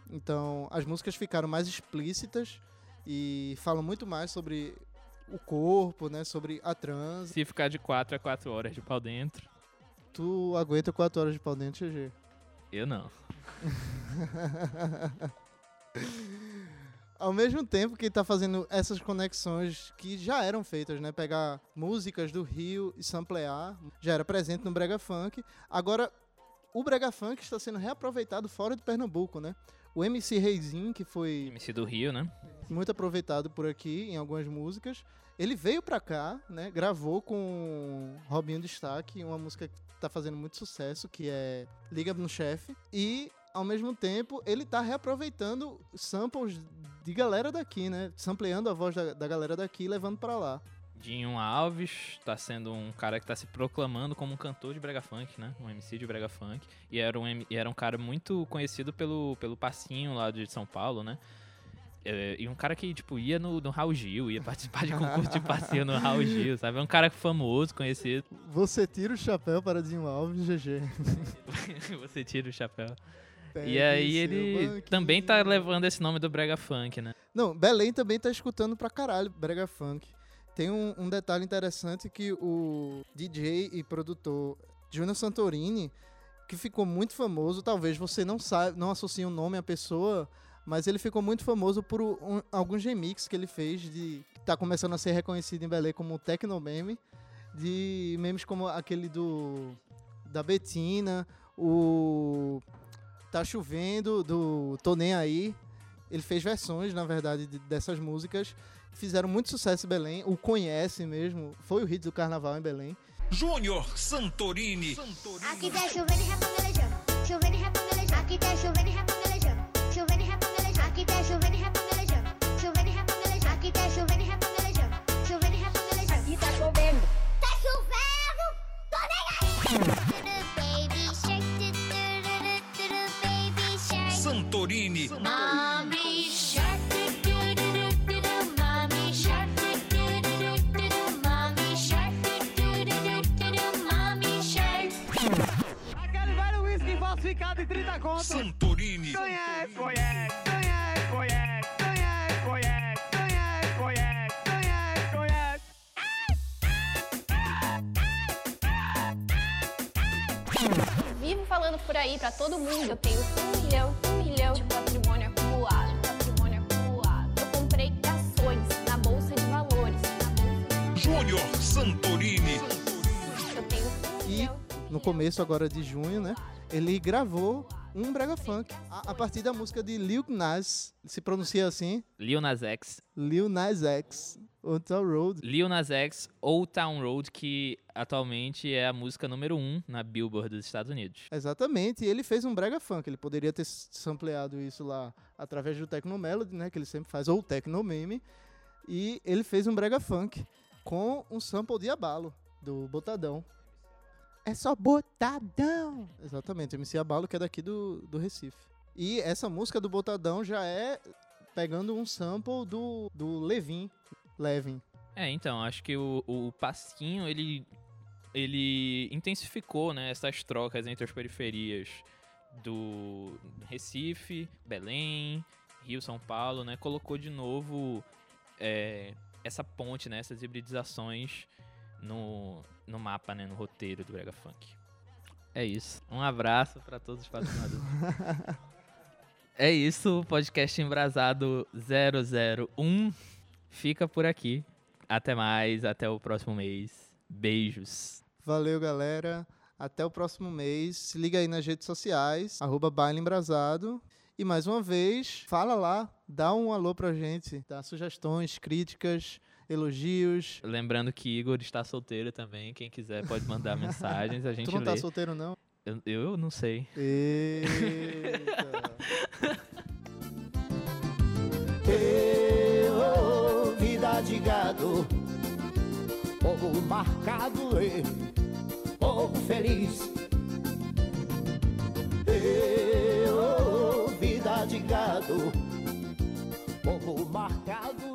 Então, as músicas ficaram mais explícitas e falam muito mais sobre o corpo, né? Sobre a trans. Se ficar de 4 a 4 horas de pau dentro, Tu aguenta 4 horas de pau dentro, GG. eu não. [laughs] Ao mesmo tempo que tá fazendo essas conexões que já eram feitas, né? Pegar músicas do Rio e samplear, já era presente no Brega Funk. Agora, o Brega Funk está sendo reaproveitado fora de Pernambuco, né? O MC Reizinho, que foi MC do Rio, né? muito aproveitado por aqui em algumas músicas. Ele veio pra cá, né? Gravou com Robinho Destaque, uma música que tá fazendo muito sucesso, que é Liga no Chefe. E, ao mesmo tempo, ele tá reaproveitando samples de galera daqui, né? Sampleando a voz da, da galera daqui e levando pra lá. Dinho Alves tá sendo um cara que tá se proclamando como um cantor de brega funk, né? Um MC de brega funk. E era um, e era um cara muito conhecido pelo, pelo passinho lá de São Paulo, né? É, E um cara que, tipo, ia no, no Raul Gil, ia participar de concurso de passinho no Raul Gil, [laughs] sabe? É um cara famoso, conhecido. Você tira o chapéu para Dinho Alves, GG. [laughs] Você tira o chapéu. Pegue E aí ele banquinho. também tá levando esse nome do brega funk, né? Não, Belém também tá escutando pra caralho Brega Funk. Tem um, um detalhe interessante que o DJ e produtor Júnior Santorini, que ficou muito famoso, talvez você não saiba, não associe o nome à pessoa, mas ele ficou muito famoso por um- alguns remixes que ele fez de tá começando a ser reconhecido em Belém como Tecno Meme, de memes como aquele do da Betina, o Tá Chovendo, do Tô Nem Aí, ele fez versões, na verdade, de- dessas músicas. Fizeram muito sucesso em Belém. O Conhece mesmo. Foi o hit do carnaval em Belém. Júnior Santorini. Aqui tá chovendo e repangalejando. Chovendo e repangalejando. Aqui tá chovendo e repangalejando. Chovendo e repangalejando. Aqui tá chovendo e repangalejando. Chovendo e repangalejando. Aqui tá chovendo e repangalejando. Chovendo e repangalejando. Aqui tá chovendo. Tá chovendo! Tô nem aí! Baby shark, 130 conto. Santorini. Conhece, conhece, conhece, conhece. Vivo falando por aí pra todo mundo. Eu tenho um milhão, um milhão de patrimônio acumulado. Patrimônio acumulado. Eu comprei ações na Bolsa de Valores. Júnior Santorini no começo agora de junho, né? Ele gravou um brega funk a, a partir da música de Lil Nas, se pronuncia assim, Lil Nas X. Lil Nas X, Old Town Road. Lil Nas X Old Town Road, que atualmente é a música número um na Billboard dos Estados Unidos. Exatamente, e ele fez um brega funk, ele poderia ter sampleado isso lá através do Tecno Melody, né, que ele sempre faz, ou Tecno Meme, e ele fez um brega funk com um sample de abalo do Botadão. É só Botadão! Exatamente, MC Abalo, que é daqui do, do Recife. E essa música do Botadão já é pegando um sample do, do Levin, Levin. É, então, acho que o, o Pasquinho, ele, ele intensificou, né, essas trocas entre as periferias do Recife, Belém, Rio, São Paulo, né, colocou de novo é, essa ponte, né, essas hibridizações no, no mapa, né, no roteiro do Brega Funk. É isso. Um abraço para todos os patrocinadores. [laughs] é isso, o podcast Embrasado 001 fica por aqui. Até mais, até o próximo mês. Beijos. Valeu, galera. Até o próximo mês. Se liga aí nas redes sociais, arroba Baile Embrasado. E mais uma vez, fala lá, dá um alô pra gente, dá sugestões, críticas, elogios. Lembrando que Igor está solteiro também. Quem quiser pode mandar [laughs] mensagens. A gente Tu não lê. tá solteiro, não? Eu, eu não sei. Eita. Eu, vida de gado, povo marcado, e povo feliz. Eu, vida de gado, povo marcado, e